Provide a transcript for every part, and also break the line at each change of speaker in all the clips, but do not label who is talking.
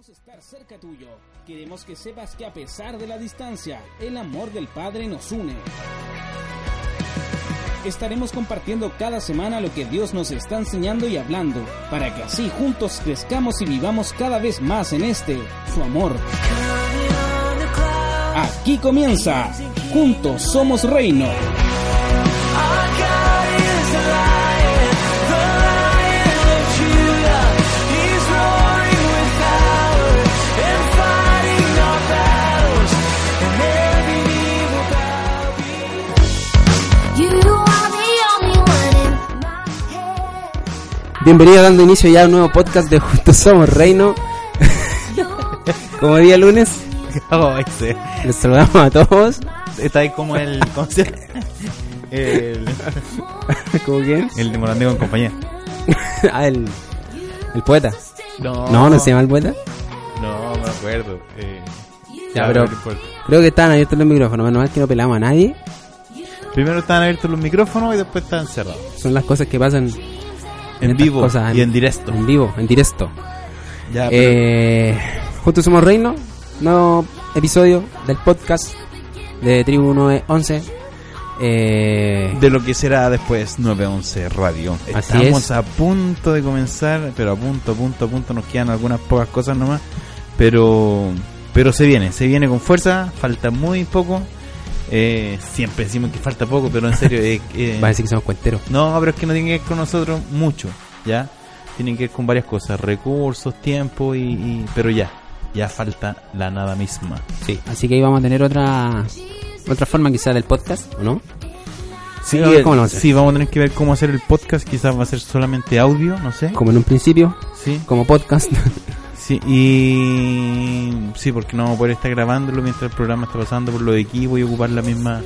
Queremos estar cerca tuyo. Queremos que sepas que a pesar de la distancia, el amor del Padre nos une. Estaremos compartiendo cada semana lo que Dios nos está enseñando y hablando, para que así juntos crezcamos y vivamos cada vez más en este, su amor. Aquí comienza, juntos somos reino.
Bienvenido dando inicio ya a un nuevo podcast de Juntos Somos Reino. como día lunes,
Oh,
les saludamos a todos.
Está ahí como el. ¿Cómo se llama? El,
¿Cómo quién?
el de Morandego en compañía.
ah, el, el poeta.
No,
No, no se llama el poeta.
No, me acuerdo. Eh,
Ya, pero creo que estaban abiertos los micrófonos. Menos mal que no pelamos a nadie.
Primero estaban abiertos los micrófonos y después estaban cerrados.
Son las cosas que pasan
En vivo
cosas
y en directo.
En vivo, en directo.
Ya, pero-
Eh, Juntos Somos Reino. Nuevo episodio del podcast de Tribu 911. Eh,
de lo que será después 911 Radio.
Así
Estamos
es.
a punto de comenzar, pero a punto, a punto, a punto. Nos quedan algunas pocas cosas nomás. Pero, pero se viene, se viene con fuerza. Falta muy poco. Eh, siempre decimos que falta poco, pero en serio. eh, eh,
va a decir que somos cuenteros.
No, pero es que no tiene que ver con nosotros mucho, ¿ya? Tienen que ver con varias cosas, recursos, tiempo y, y- pero ya, ya falta la nada misma.
Sí. Así que ahí vamos a tener otra otra forma quizá del podcast, ¿o no?
Sí,
vamos
sí, vamos a tener que ver cómo hacer el podcast, quizás va a ser solamente audio, no sé.
Como en un principio,
Sí,
como podcast.
sí, y sí, porque no vamos a poder estar grabándolo mientras el programa está pasando por lo de equipo y ocupar la misma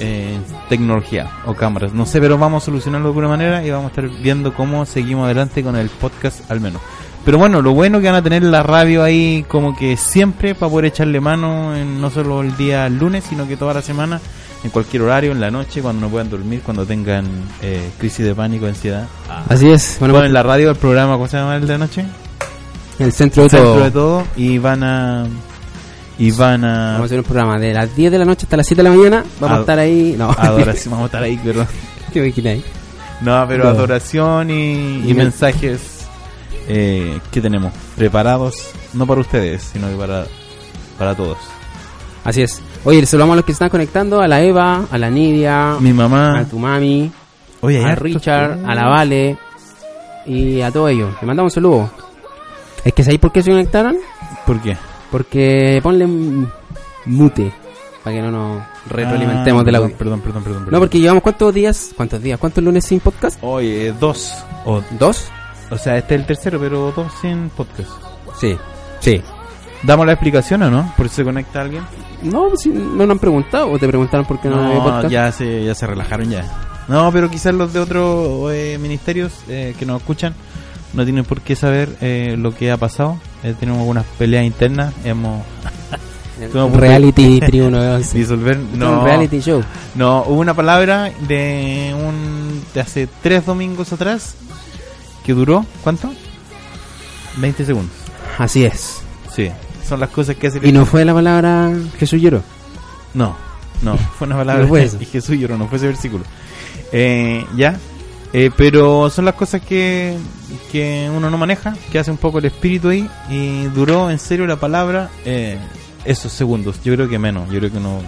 eh, tecnología o cámaras. No sé, pero vamos a solucionarlo de alguna manera y vamos a estar viendo cómo seguimos adelante con el podcast al menos. Pero bueno, lo bueno que van a tener la radio ahí como que siempre para poder echarle mano en, no solo el día lunes, sino que toda la semana, en cualquier horario, en la noche, cuando no puedan dormir, cuando tengan eh, crisis de pánico, ansiedad.
Así es. Bueno,
Ponen la radio, el programa, ¿cómo se llama el de anoche?
El centro de
Centro
todo.
de todo y van a... Y van a...
Vamos a hacer un programa de las 10 de la noche hasta las 7 de la mañana. Vamos a estar ahí. No,
Adoración, vamos a estar ahí, pero...
¿Te imaginas ahí?
No, pero
No.
adoración y, y
Y men-
mensajes eh, que tenemos preparados, no para ustedes, sino que para, para todos.
Así es. Oye, saludamos a los que se están conectando: a la Eva, a la Nidia,
Mi mamá...
a tu mami,
Oye,
a Richard, a la Vale y a todos ellos. Le mandamos un saludo. Es que ¿sabéis por qué se conectaron?
¿Por qué?
Porque ponle mute para que no nos retroalimentemos
Ah,
del audio.
Perdón, perdón, perdón.
No,
perdón.
porque llevamos cuántos días, cuántos días, cuántos lunes sin podcast?
Oye, dos. O,
¿Dos?
o sea, este es el tercero, pero dos sin podcast.
Sí, sí.
¿Damos la explicación o no? ¿Por si se conecta alguien?
No, si no nos han preguntado o te preguntaron por qué no, había podcast.
ya se, ya se relajaron ya. No, pero quizás los de otros eh, ministerios eh, que nos escuchan no tienen por qué saber eh, lo que ha pasado. Eh, tenemos algunas peleas internas, hemos
Reality Tribu 911.
disolver. No,
un reality show.
no, hubo una palabra de un de hace tres domingos atrás que duró ¿cuánto? 20 segundos.
Así es.
Sí, son las cosas que hace.
Y no fue la palabra Jesús lloró.
No, no, fue una palabra
No fue
y Jesús lloró, no fue ese versículo. Eh, ya, eh, pero son las cosas que, que uno no maneja, que hace un poco el espíritu ahí, y duró en serio la palabra eh, esos segundos, yo creo que menos, yo creo que no,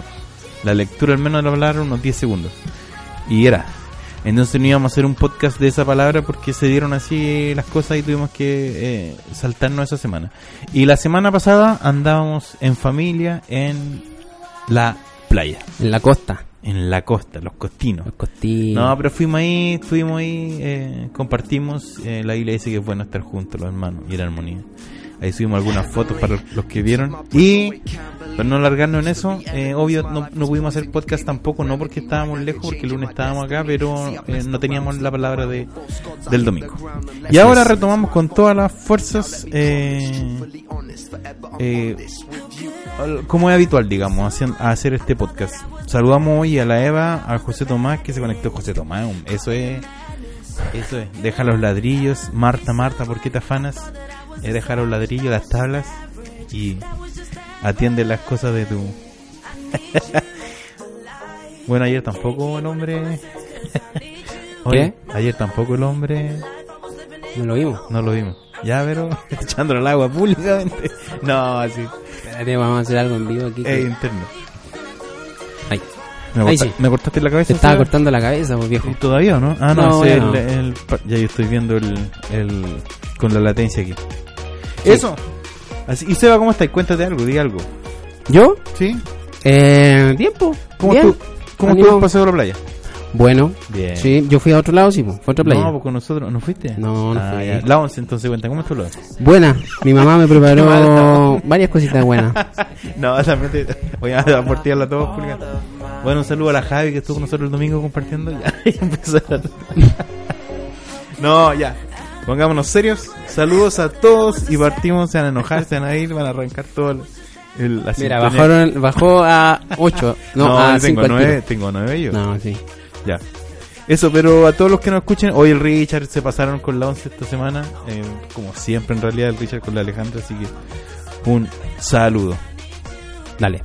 la lectura al menos de la palabra unos 10 segundos, y era. Entonces no íbamos a hacer un podcast de esa palabra porque se dieron así las cosas y tuvimos que eh, saltarnos esa semana. Y la semana pasada andábamos en familia en la playa,
En la costa.
En la costa, los costinos.
Los costillos.
No, pero fuimos ahí, estuvimos ahí, eh, compartimos. eh, la Biblia dice que es bueno estar juntos los hermanos y la armonía. Ahí subimos algunas fotos para los que vieron. Y, para no alargarnos en eso, eh, obvio no, no pudimos hacer podcast tampoco, no porque estábamos lejos, porque el lunes estábamos acá, pero eh, no teníamos la palabra de, del domingo. Y ahora retomamos con todas las fuerzas, eh, eh, como es habitual, digamos, a hacer este podcast. Saludamos hoy a la Eva, a José Tomás, que se conectó José Tomás, eso es, eso es, deja los ladrillos, Marta, Marta, ¿por qué te afanas? Es dejar los ladrillos, las tablas y atiende las cosas de tu... bueno, ayer tampoco el hombre... Oye, ayer tampoco el hombre...
No lo vimos.
No lo vimos. Ya, pero echándole el agua públicamente. No, así.
Espérate, vamos a hacer algo en vivo aquí.
Es interno.
Ahí.
¿Me, corta-
sí.
¿Me cortaste la cabeza?
Se estaba cortando la cabeza, pues viejo.
¿Y ¿Todavía o no? Ah, no,
No, ya no.
el, ya yo estoy viendo el, el con la latencia aquí.
Sí.
Eso. Así, y Seba, ¿cómo estás? Cuéntate algo, di algo.
¿Yo?
¿Sí?
Eh, tiempo.
¿Cómo
Bien.
estuvo cómo estuvo el paseo de la playa?
Bueno,
Bien.
sí, yo fui a otro lado, sí, fue a otra playa.
No, pues con nosotros, ¿no fuiste?
No, no
Ah,
fui.
ya. La once, entonces cuenta, ¿cómo estuvo la?
Buena, mi mamá me preparó varias cositas buenas.
no, solamente voy a aportarla a todos. Pulga. Bueno, un saludo a la Javi que estuvo con nosotros el domingo compartiendo. Ya, y empezó la- no, ya. Pongámonos serios. Saludos a todos y partimos. Se van a enojar, se van a ir, van a arrancar todo el, el- la
Mira, bajaron, bajó a 8, no,
No,
a
yo
5
tengo nueve, tengo nueve yo.
No, sí.
Ya. Eso, pero a todos los que nos escuchen, hoy el Richard se pasaron con la 11 esta semana, eh, como siempre en realidad el Richard con la Alejandra, así que un saludo.
Dale.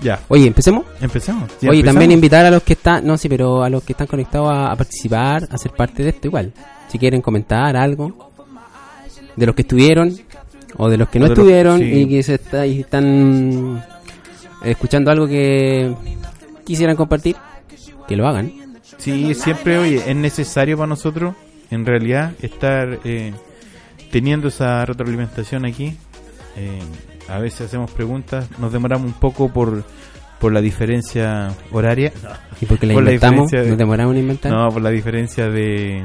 Ya,
Oye, empecemos.
empecemos. Ya
Oye,
empezamos.
también invitar a los que están, no, sí, pero a los que están conectados a, a participar, a ser parte de esto igual. Si quieren comentar algo, de los que estuvieron o de los que no
los-
estuvieron
sí.
y que se está- y están escuchando algo que quisieran compartir, que lo hagan.
Sí, siempre, oye, es necesario para nosotros, en realidad, estar eh, teniendo esa retroalimentación aquí. Eh, a veces hacemos preguntas, nos demoramos un poco por, por la diferencia horaria.
Y porque la
Por la
inventamos,
de-
nos demoramos en inventar.
No, por la diferencia de,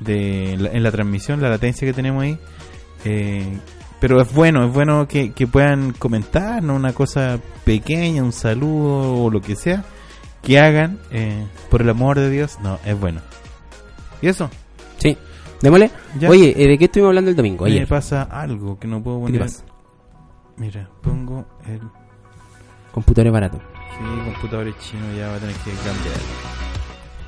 de la- en la transmisión, la latencia que tenemos ahí. Eh, pero es bueno, es bueno que, que puedan comentar, ¿no? Una cosa pequeña, un saludo o lo que sea, que hagan, eh, por el amor de Dios, no, es bueno. ¿Y eso?
Sí. Démosle.
Ya.
Oye, ¿eh, ¿de qué estuvimos hablando el domingo?
Me
Ayer.
pasa algo que no puedo
¿Qué te
poner.
pasa?
Mira, pongo el
Computadores baratos.
sí, computador chino, ya va a tener que cambiar.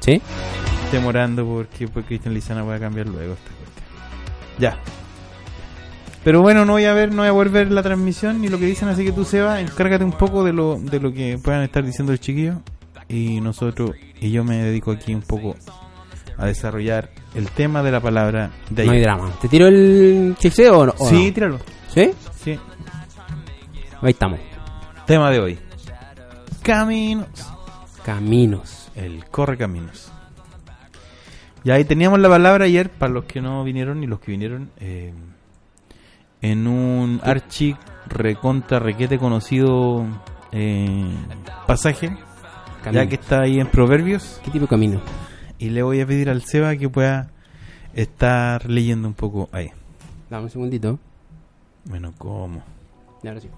¿Sí?
Demorando porque pues Cristian Lizana va a cambiar luego esta cuestión. Ya. Pero bueno, no voy a ver, no voy a volver la transmisión ni lo que dicen, así que tú Seba, encárgate un poco de lo de lo que puedan estar diciendo el chiquillo y nosotros y yo me dedico aquí un poco a desarrollar el tema de la palabra de
No hay drama. ¿Te tiro el chifseo o no?
Sí, tíralo.
¿Sí?
Sí.
Ahí estamos.
Tema de hoy. Caminos.
Caminos.
El corre caminos. Y ahí teníamos la palabra ayer, para los que no vinieron y los que vinieron, eh, en un archi recontra requete conocido eh, pasaje,
Camino.
ya que está ahí en Proverbios,
¿Qué tipo de camino?
y le voy a pedir al Seba que pueda estar leyendo un poco ahí.
Dame un segundito.
Bueno, ¿cómo?
Ahora sí.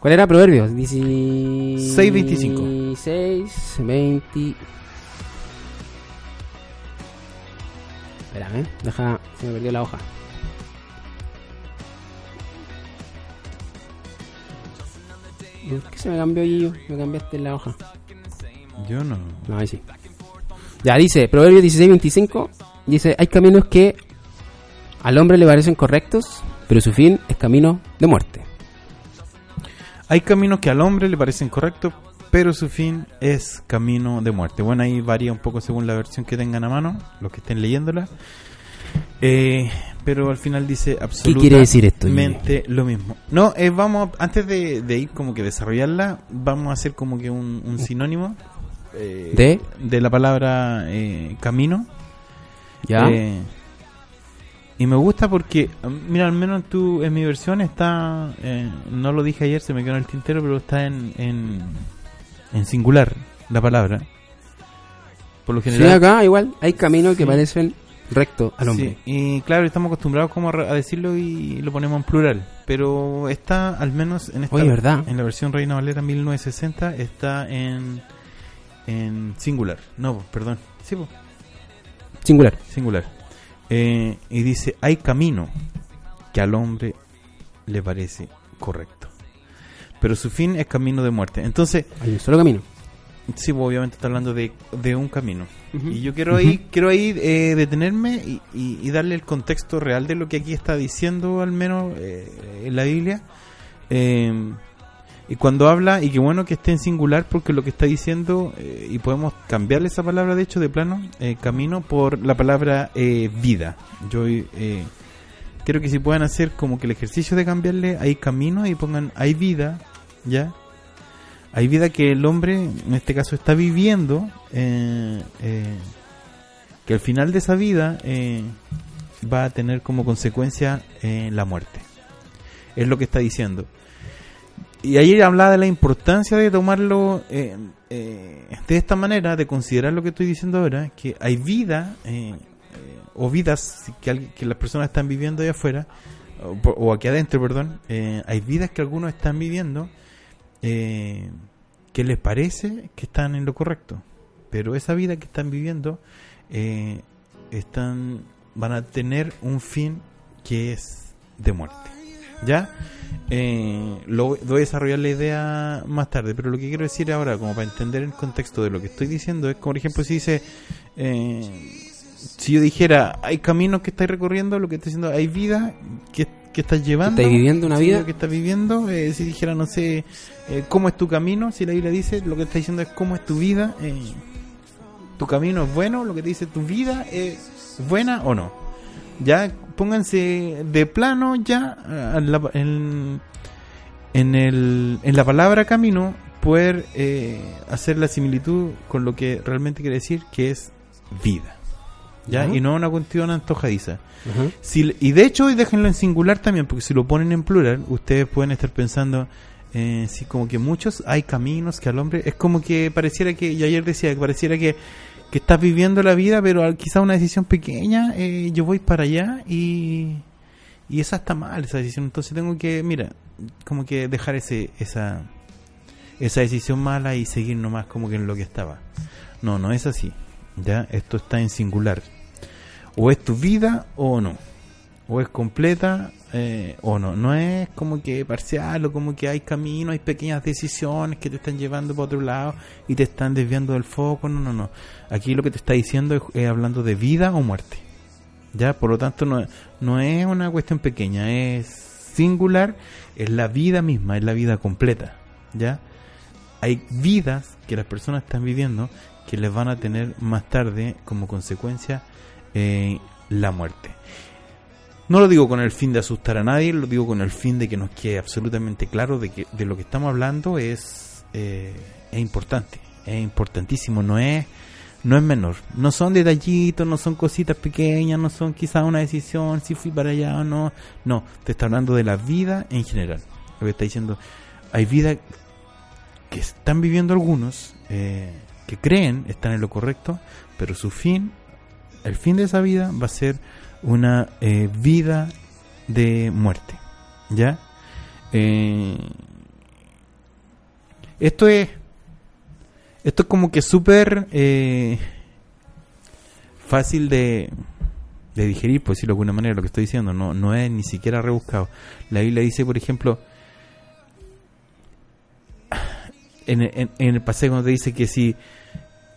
¿Cuál era Proverbios? 16...
6.25.
6, 20... Espérame, deja... Se me perdió la hoja. ¿Por qué se me cambió y me cambiaste la hoja?
Yo no.
No, ahí sí. Ya dice, Proverbios 16, 25. Dice, hay caminos que al hombre le parecen correctos, pero su fin es camino de muerte.
Hay caminos que al hombre le parecen correctos, pero su fin es camino de muerte. Bueno, ahí varía un poco según la versión que tengan a mano, los que estén leyéndola. Eh, pero al final dice absolutamente
quiere decir esto, Jimmy?
lo mismo. No, eh, vamos, antes de, de ir como que desarrollarla, vamos a hacer como que un, un sinónimo eh,
¿De?
de la palabra eh, camino.
¿Ya?
Y me gusta porque, mira, al menos tú, en mi versión está, eh, no lo dije ayer, se me quedó en el tintero, pero está en, en, en singular la palabra. Por lo
Sí,
general.
acá igual hay caminos que
Sí.
parecen rectos al hombre.
Sí, y claro, estamos acostumbrados como a decirlo y lo ponemos en plural. Pero está, al menos en esta,
Oye, ¿verdad?
en la versión Reina Valera 1960, está en, en singular. No, perdón. Sí, po.
Singular.
Singular. Eh, y dice, hay camino que al hombre le parece correcto. Pero su fin es camino de muerte. Entonces,
Hay un solo camino.
Sí, pues, obviamente está hablando de, de un camino. Y yo quiero ahí, quiero ahí eh, detenerme y, y- y darle el contexto real de lo que aquí está diciendo, al menos eh, en la Biblia. Eh, y cuando habla, y qué bueno que esté en singular, porque lo que está diciendo, eh, y podemos cambiarle esa palabra, de hecho, de plano, eh, camino, por la palabra eh, vida. Yo eh, quiero que si puedan hacer como que el ejercicio de cambiarle, hay camino y pongan hay vida, ¿ya? Hay vida que el hombre, en este caso, está viviendo, que al final de esa vida va a tener como consecuencia la muerte. Es lo que está diciendo. Y ayer hablaba de la importancia de tomarlo eh, eh, de esta manera, de considerar lo que estoy diciendo ahora, que hay vida eh, eh, o vidas que, que las personas están viviendo allá afuera, o, aquí adentro, perdón, eh, hay vidas que algunos están viviendo que les parece que están en lo correcto, pero esa vida que están viviendo están van a tener un fin que es de muerte. ¿Ya? Eh, lo, voy a desarrollar la idea más tarde, pero lo que quiero decir ahora, como para entender el contexto de lo que estoy diciendo, es como, por ejemplo, si dice, eh, si yo dijera, hay caminos que estáis recorriendo, lo que estoy diciendo, hay vida que, que estás llevando.
¿Estáis viviendo una vida?
que estás viviendo, eh, si dijera, no sé, eh, cómo es tu camino, si la Biblia dice, lo que está diciendo es cómo es tu vida, eh, tu camino es bueno, lo que te dice tu vida es buena o no. Ya pónganse de plano ya eh, en la, en, en el, en la palabra camino poder eh, hacer la similitud con lo que realmente quiere decir que es vida. ¿ya? Y no una cuestión antojadiza. Si, y de hecho, y déjenlo en singular también, porque si lo ponen en plural, ustedes pueden estar pensando, eh, si como que muchos hay caminos que al hombre, es como que pareciera que, yo ayer decía, que pareciera que, que estás viviendo la vida, pero quizá una decisión pequeña, eh, yo voy para allá y, y esa está mal, esa decisión. Entonces tengo que, mira, como que dejar ese, esa, esa decisión mala y seguir nomás como que en lo que estaba. No, no es así. Ya, esto está en singular. O es tu vida o no. O es completa eh, o no. No es como que parcial o como que hay caminos, hay pequeñas decisiones que te están llevando para otro lado y te están desviando del foco. No, no, no. Aquí lo que te está diciendo es, hablando de vida o muerte. Ya, por lo tanto, no, no es una cuestión pequeña, es singular, es la vida misma, es la vida completa. Ya, hay vidas que las personas están viviendo que les van a tener más tarde como consecuencia eh, la muerte. No lo digo con el fin de asustar a nadie, lo digo con el fin de que nos quede absolutamente claro de que de lo que estamos hablando es, eh, es importante, es importantísimo, no es no es menor, no son detallitos, no son cositas pequeñas, no son quizás una decisión si fui para allá o no, no, te está hablando de la vida en general. Lo que está diciendo, hay vida que están viviendo algunos, eh, que creen están en lo correcto, pero su fin, el fin de esa vida va a ser una eh, vida de muerte. ¿Ya? Eh, esto es. Esto es como que súper eh, fácil de, de digerir, por decirlo de alguna manera, lo que estoy diciendo. No, no es ni siquiera rebuscado. La Biblia dice, por ejemplo, en, en- en el pasaje cuando dice que si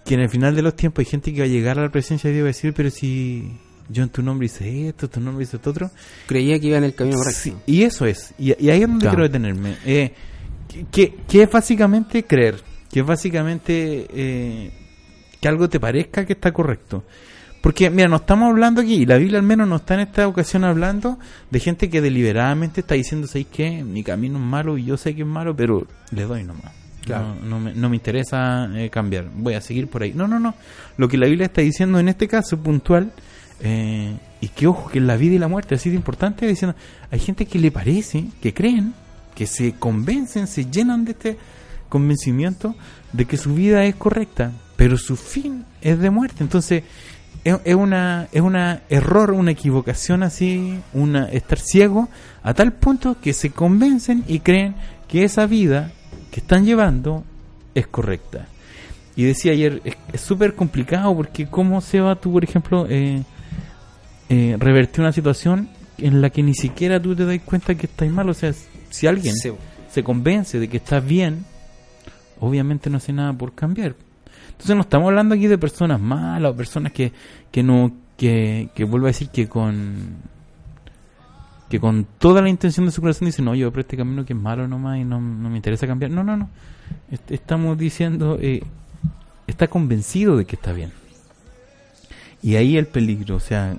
que en el final de los tiempos hay gente que va a llegar a la presencia de Dios va a decir, pero si yo en tu nombre hice esto, tu nombre hice esto otro.
Creía que iba en el camino correcto.
Sí, y eso es. Y, y ahí es donde
Claro.
quiero detenerme. Eh, que, que- es básicamente creer. Que es básicamente eh, que algo te parezca que está correcto. Porque, mira, no estamos hablando aquí, y la Biblia al menos no está en esta ocasión hablando de gente que deliberadamente está diciendo, ¿sabes qué? Mi camino es malo y yo sé que es malo, pero le doy nomás.
Claro.
No, no me, no me interesa eh, cambiar, voy a seguir por ahí. No, no, no. Lo que la Biblia está diciendo en este caso puntual, eh, y que ojo, que la vida y la muerte así de importante, diciendo, hay gente que le parece, que creen, que se convencen, se llenan de este convencimiento de que su vida es correcta, pero su fin es de muerte. Entonces, es, es una es una error, una equivocación así, una estar ciego a tal punto que se convencen y creen que esa vida que están llevando es correcta. Y decía ayer, es súper complicado porque cómo se va tú, por ejemplo, eh, eh, revertir una situación en la que ni siquiera tú te das cuenta que estás mal. O sea, si alguien
Sí.
se convence de que estás bien, obviamente no hace nada por cambiar. Entonces no estamos hablando aquí de personas malas o personas que, que no, que, que vuelvo a decir que con que con toda la intención de su corazón dice, no, yo por este camino que es malo nomás y no, no me interesa cambiar. No, no, no. Est- Estamos diciendo, eh, está convencido de que está bien. Y ahí el peligro, o sea,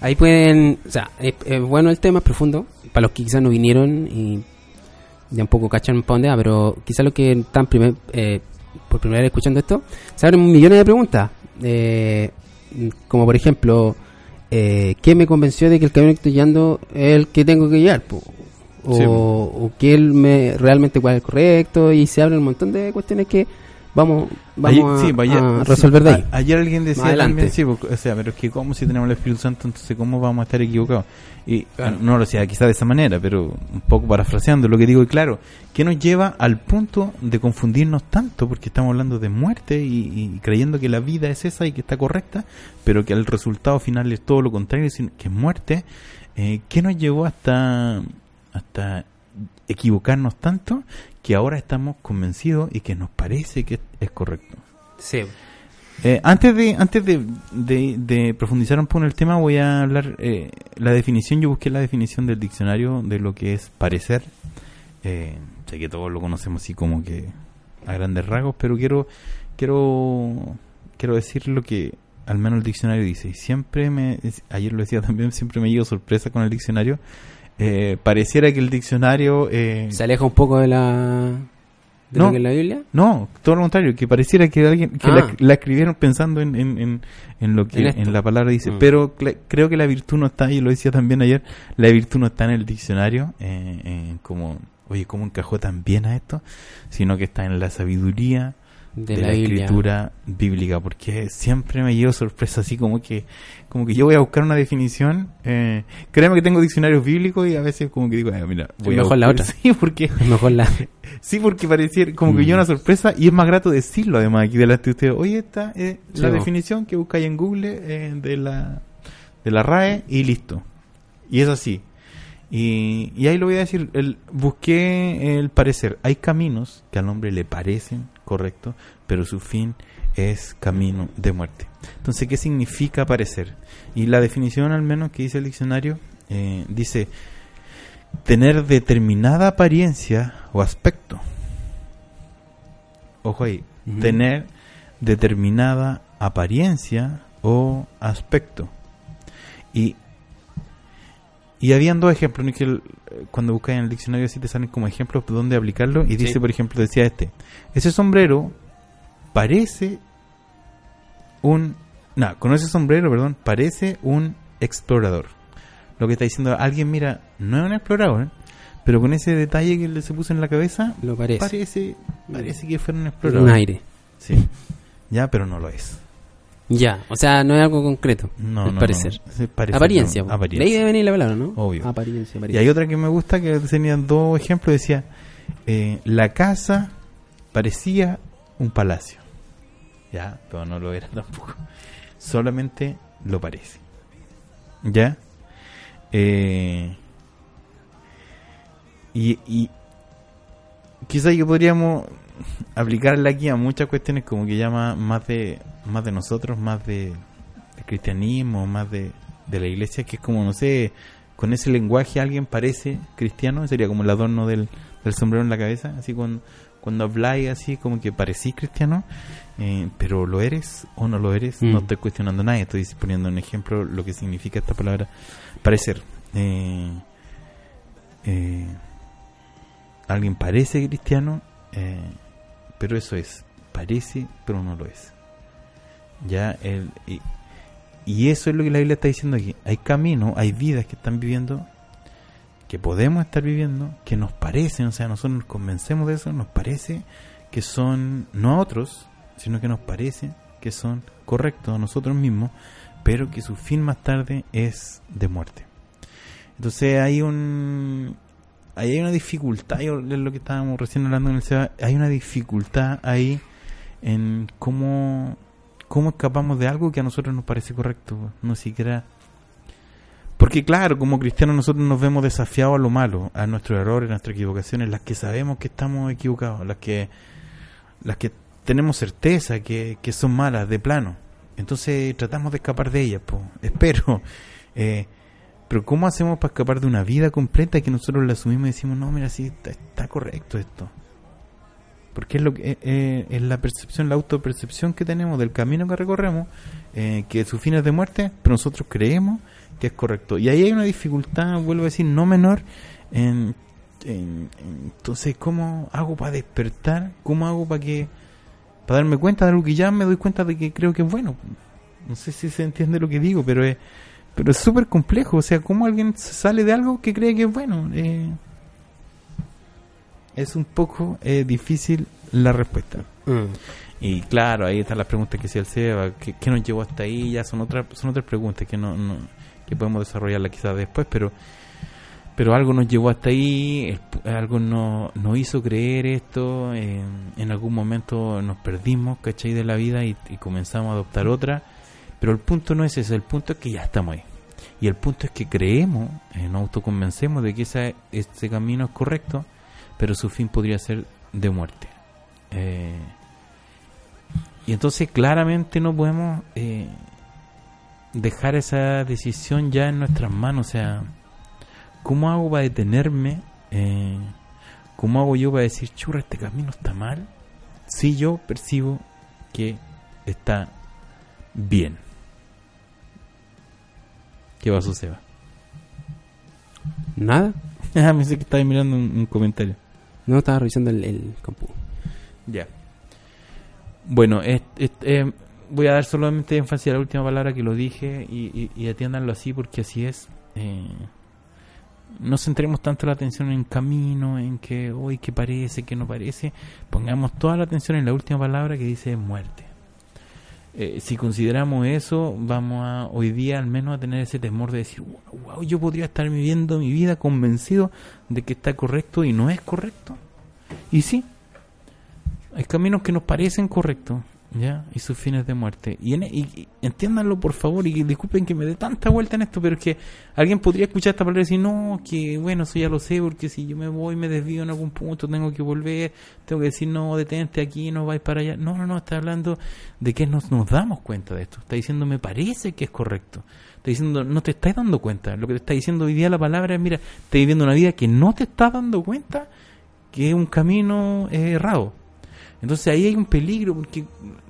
Ahí pueden, o sea, es, es bueno el tema, es profundo, para los que quizás no vinieron y ya un poco cachan va, pero quizás los que están primer, eh, por primera vez escuchando esto, se abren millones de preguntas, eh, como por ejemplo, eh, ¿qué me convenció de que el camino que estoy guiando es el que tengo que guiar? po? O,
Sí,
o que él me realmente cuál es el correcto, y se abren un montón de cuestiones que vamos, vamos
Ayer-
a,
sí, pues ayer-
a
sí,
resolver de ahí.
a- ayer alguien decía también, sí, porque, o sea, pero es que cómo si tenemos el Espíritu Santo, entonces cómo vamos a estar equivocados. Y
Claro.
no lo decía quizá de esa manera, pero un poco parafraseando lo que digo, y claro, ¿qué nos lleva al punto de confundirnos tanto? Porque estamos hablando de muerte y, y creyendo que la vida es esa y que está correcta, pero que el resultado final es todo lo contrario, sino que es muerte. Eh, ¿Qué nos llevó hasta, hasta equivocarnos tanto que ahora estamos convencidos y que nos parece que es correcto?
Sí.
Eh, antes de antes de, de- de profundizar un poco en el tema, voy a hablar eh, la definición. Yo busqué la definición del diccionario de lo que es parecer. Eh, sé que todos lo conocemos así como que a grandes rasgos, pero quiero quiero quiero decir lo que al menos el diccionario dice. Y siempre me ayer lo decía también, siempre me llevo sorpresa con el diccionario. Eh, pareciera que el diccionario eh,
Se aleja un poco de la de
No.
lo que es la Biblia.
No, todo lo contrario, que pareciera que alguien que
Ah.
la, la escribieron pensando en, en, en, en lo que
En
la palabra dice,
Mm.
pero cre- creo que la virtud no está, y lo decía también ayer, la virtud no está en el diccionario, eh, eh, como, oye, ¿cómo encajó tan bien a esto? Sino que está en la sabiduría
De,
de,
la,
la, escritura bíblica, porque siempre me llevo sorpresa, así como que como que yo voy a buscar una definición, eh, créeme que tengo diccionarios bíblicos y a veces como que digo, "Ah, mira, voy a
Mejor la
buscar".
otra.
Sí, porque
mejor la.
Sí, porque pareciera como que
Mm.
yo una sorpresa y es más grato decirlo además aquí delante de ustedes. Oye, esta es
Sí,
la definición que buscáis en Google eh, de la de la RAE y listo. Y es así. Y, y ahí lo voy a decir, el, busqué el parecer. Hay caminos que al hombre le parecen correctos, pero su fin es camino de muerte. Entonces, ¿qué significa parecer? Y la definición al menos que dice el diccionario eh, dice tener determinada apariencia o aspecto. Ojo ahí, tener determinada apariencia o aspecto. Y, y habían dos ejemplos, ¿no? que el- eh, cuando buscas en el diccionario así te salen como ejemplos de dónde aplicarlo. Y dice, por ejemplo, decía este, ese sombrero parece un... No, con ese sombrero, perdón, parece un explorador. Lo que está diciendo alguien, mira, no es un explorador, pero con ese detalle que le se puso en la cabeza,
Lo parece.
parece, parece que fuera un explorador.
un aire.
Sí. Ya, pero no lo es.
Ya, o sea, no es algo concreto.
No,
el
no,
parecer.
no. Sí, parece,
Apariencia.
no, apariencia.
De ahí debe venir la palabra, ¿no?
Obvio.
Apariencia,
Y
apariencia.
hay otra que me gusta que tenían dos ejemplos. Decía, eh, la casa parecía un palacio. Ya, pero no lo era tampoco. Solamente lo parece. ¿Ya? Eh, y, y quizás que podríamos aplicarla aquí a muchas cuestiones como que llama más de más de nosotros, más de, de cristianismo, más de, de la iglesia, que es como, no sé, con ese lenguaje alguien parece cristiano, sería como el adorno del, del sombrero en la cabeza, así cuando, cuando habláis así como que parecís cristiano, eh, pero lo eres o no lo eres,
Mm.
no estoy cuestionando nada, estoy poniendo un ejemplo lo que significa esta palabra parecer. Eh, eh, alguien parece cristiano, pero eso es, parece, pero no lo es. Ya, el, y, y eso es lo que la Biblia está diciendo aquí. Hay caminos, hay vidas que están viviendo, que podemos estar viviendo, que nos parecen, o sea, nosotros nos convencemos de eso, nos parece que son, no a otros, sino que nos parece que son correctos a nosotros mismos, pero que su fin más tarde es de muerte. Entonces hay un hay una dificultad, es lo que estábamos recién hablando en el SEBA, hay una dificultad ahí en cómo, cómo escapamos de algo que a nosotros nos parece correcto, no siquiera... Porque claro, como cristianos nosotros nos vemos desafiados a lo malo, a nuestros errores, a nuestras equivocaciones, las que sabemos que estamos equivocados, las que las que tenemos certeza que, que son malas de plano. Entonces tratamos de escapar de ellas, pues. Espero. Eh, pero ¿cómo hacemos para escapar de una vida completa que nosotros la asumimos y decimos, no, mira, sí, está, está correcto esto? Porque es, lo que, eh, eh, es la percepción, la autopercepción que tenemos del camino que recorremos, eh, que su fin es de muerte, pero nosotros creemos que es correcto. Y ahí hay una dificultad, vuelvo a decir, no menor, en, en- en- entonces, ¿cómo hago para despertar? ¿Cómo hago para que para darme cuenta de algo que ya me doy cuenta de que creo que es bueno? No sé si se entiende lo que digo, pero es pero es súper complejo. O sea, ¿cómo alguien sale de algo que cree que es bueno? Eh, es un poco eh, difícil la respuesta.
Mm.
Y claro, ahí están las preguntas que hacía el Seba, ¿qué, qué nos llevó hasta ahí? Ya son otras son otras preguntas que no, no- que podemos desarrollarla quizás después, pero pero algo nos llevó hasta ahí, el algo no- nos hizo creer esto, eh, en algún momento nos perdimos, ¿cachai? De la vida y, y comenzamos a adoptar otra, pero el punto no es ese, el punto es que ya estamos ahí. Y el punto es que creemos, eh, nos autoconvencemos de que esa, ese camino es correcto, pero su fin podría ser de muerte. Eh, y entonces claramente no podemos eh, dejar esa decisión ya en nuestras manos. O sea, ¿cómo hago para detenerme? Eh, ¿Cómo hago yo para decir, churra, este camino está mal? Si yo percibo que está bien. ¿Qué pasó, Seba?
Nada.
Ah, me dice que estaba mirando un, un comentario.
No, estaba revisando el, el compu.
Ya. Bueno, eh, voy a dar solamente énfasis a la última palabra que lo dije y, y, y atiéndanlo así porque así es. Eh, no centremos tanto la atención en camino, en que hoy que parece, que no parece. Pongamos toda la atención en la última palabra que dice muerte. Eh, si consideramos eso, vamos a hoy día al menos a tener ese temor de decir, wow, wow, yo podría estar viviendo mi vida convencido de que está correcto y no es correcto. Y sí, hay caminos que nos parecen correctos, ¿ya? Y sus fines de muerte. Y, en- y- y entiéndanlo, por favor, y disculpen que me dé tanta vuelta en esto, pero es que alguien podría escuchar esta palabra y decir, no, que bueno, eso ya lo sé, porque si yo me voy, me desvío en algún punto, tengo que volver, tengo que decir, no, detente aquí, no vais para allá. No, no, no, está hablando de que nos, nos damos cuenta de esto. Está diciendo, me parece que es correcto. Está diciendo, no te estás dando cuenta. Lo que te está diciendo hoy día la palabra es, mira, estás viviendo una vida que no te estás dando cuenta que es un camino eh, errado. Entonces ahí hay un peligro, porque,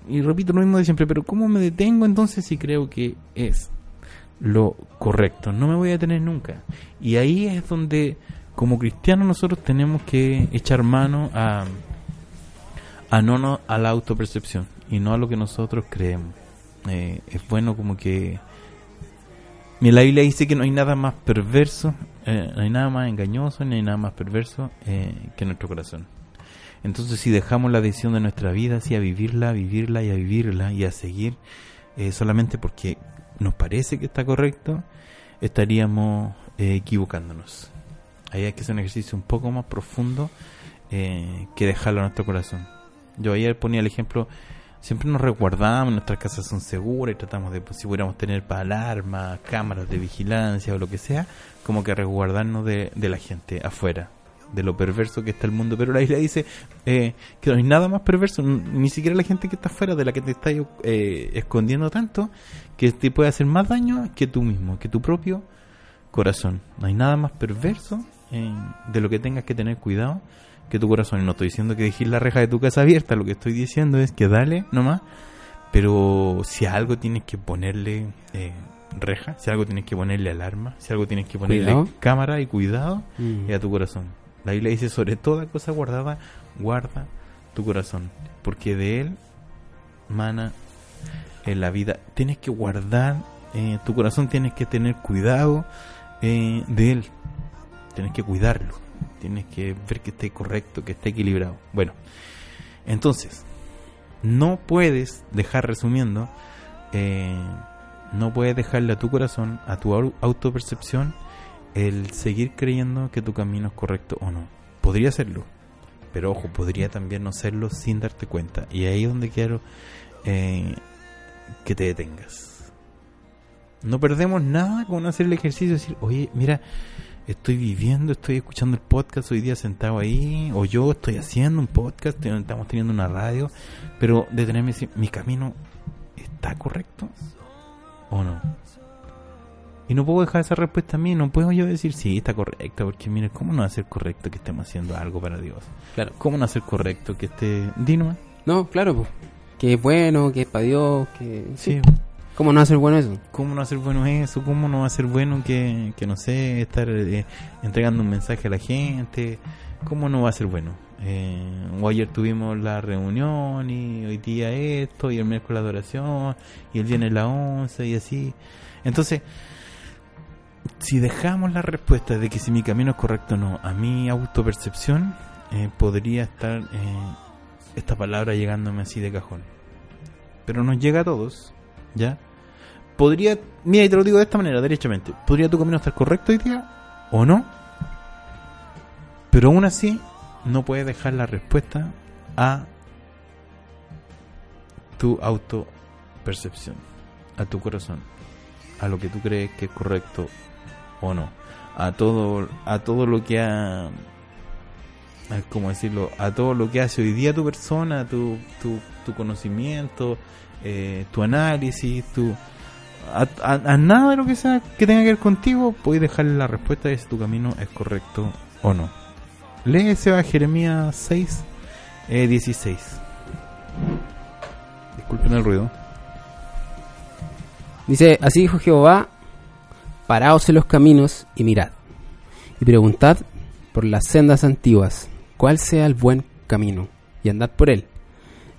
y repito lo mismo de siempre, pero ¿cómo me detengo entonces si creo que es lo correcto? No me voy a detener nunca. Y ahí es donde, como cristianos, nosotros tenemos que echar mano a, a no, no a la autopercepción y no a lo que nosotros creemos. Eh, es bueno como que... Mira, la Biblia dice que no hay nada más perverso, eh, no hay nada más engañoso, ni hay nada más perverso eh, que nuestro corazón. Entonces, si dejamos la decisión de nuestra vida, así a vivirla, a vivirla y a vivirla y a seguir eh, solamente porque nos parece que está correcto, estaríamos eh, equivocándonos. Ahí hay que hacer un ejercicio un poco más profundo eh, que dejarlo a nuestro corazón. Yo ayer ponía el ejemplo, siempre nos resguardamos, nuestras casas son seguras y tratamos de, pues, si pudiéramos tener para alarmas, cámaras de vigilancia o lo que sea, como que resguardarnos de, de la gente afuera, de lo perverso que está el mundo. Pero la isla dice eh, que no hay nada más perverso, ni siquiera la gente que está afuera, de la que te está eh, escondiendo tanto, que te puede hacer más daño que tú mismo, que tu propio corazón. No hay nada más perverso eh, de lo que tengas que tener cuidado que tu corazón. Y no estoy diciendo que dejes la reja de tu casa abierta, lo que estoy diciendo es que dale nomás. Pero si a algo tienes que ponerle eh, reja, si a algo tienes que ponerle alarma, si a algo tienes que ponerle
Cuidado.
cámara y cuidado,
Mm.
es a tu corazón. La Biblia dice sobre toda cosa guardada, guarda tu corazón, porque de él mana en la vida. Tienes que guardar eh, tu corazón, tienes que tener cuidado eh, de él, tienes que cuidarlo, tienes que ver que esté correcto, que esté equilibrado. Bueno, entonces, no puedes dejar resumiendo, eh, no puedes dejarle a tu corazón, a tu au- autopercepción, el seguir creyendo que tu camino es correcto o no. Podría serlo, pero ojo, podría también no serlo sin darte cuenta. Y ahí es donde quiero eh, que te detengas. No perdemos nada con hacer el ejercicio y decir, oye, mira, estoy viviendo, estoy escuchando el podcast hoy día sentado ahí, o yo estoy haciendo un podcast, estamos teniendo una radio, pero detenerme si mi camino está correcto o no. Y no puedo dejar esa respuesta a mí, no puedo yo decir sí, está correcto, porque mire, ¿cómo no va a ser correcto que estemos haciendo algo para Dios?
Claro.
¿Cómo no va a ser correcto que esté... Dino,
No, claro, pues. Que es bueno, que es para Dios, que...
sí.
¿Cómo no hacer bueno eso?
¿Cómo no ser bueno eso? ¿Cómo no va a ser bueno que, que no sé, estar eh, entregando un mensaje a la gente? ¿Cómo no va a ser bueno? Eh, o ayer tuvimos la reunión y hoy día esto y el miércoles la adoración y el viernes la once y así. Entonces, si dejamos la respuesta de que si mi camino es correcto o no a mi autopercepción, eh, podría estar eh, esta palabra llegándome así de cajón. Pero nos llega a todos, ¿ya? Podría, mira, y te lo digo de esta manera, derechamente, ¿podría tu camino estar correcto hoy día o no? Pero aún así, no puedes dejar la respuesta a tu autopercepción, a tu corazón, a lo que tú crees que es correcto o no, a todo, a todo lo que ha, ¿cómo decirlo? A todo lo que hace hoy día tu persona, tu, tu, tu conocimiento, eh, tu análisis, tu, a, a- a nada de lo que sea que tenga que ver contigo, puedes dejarle la respuesta de si tu camino es correcto o no. Lee ese a Jeremías 6, eh, 16. Disculpen el ruido.
Dice, así dijo Jehová, paraos en los caminos y mirad, y preguntad por las sendas antiguas, cuál sea el buen camino, y andad por él,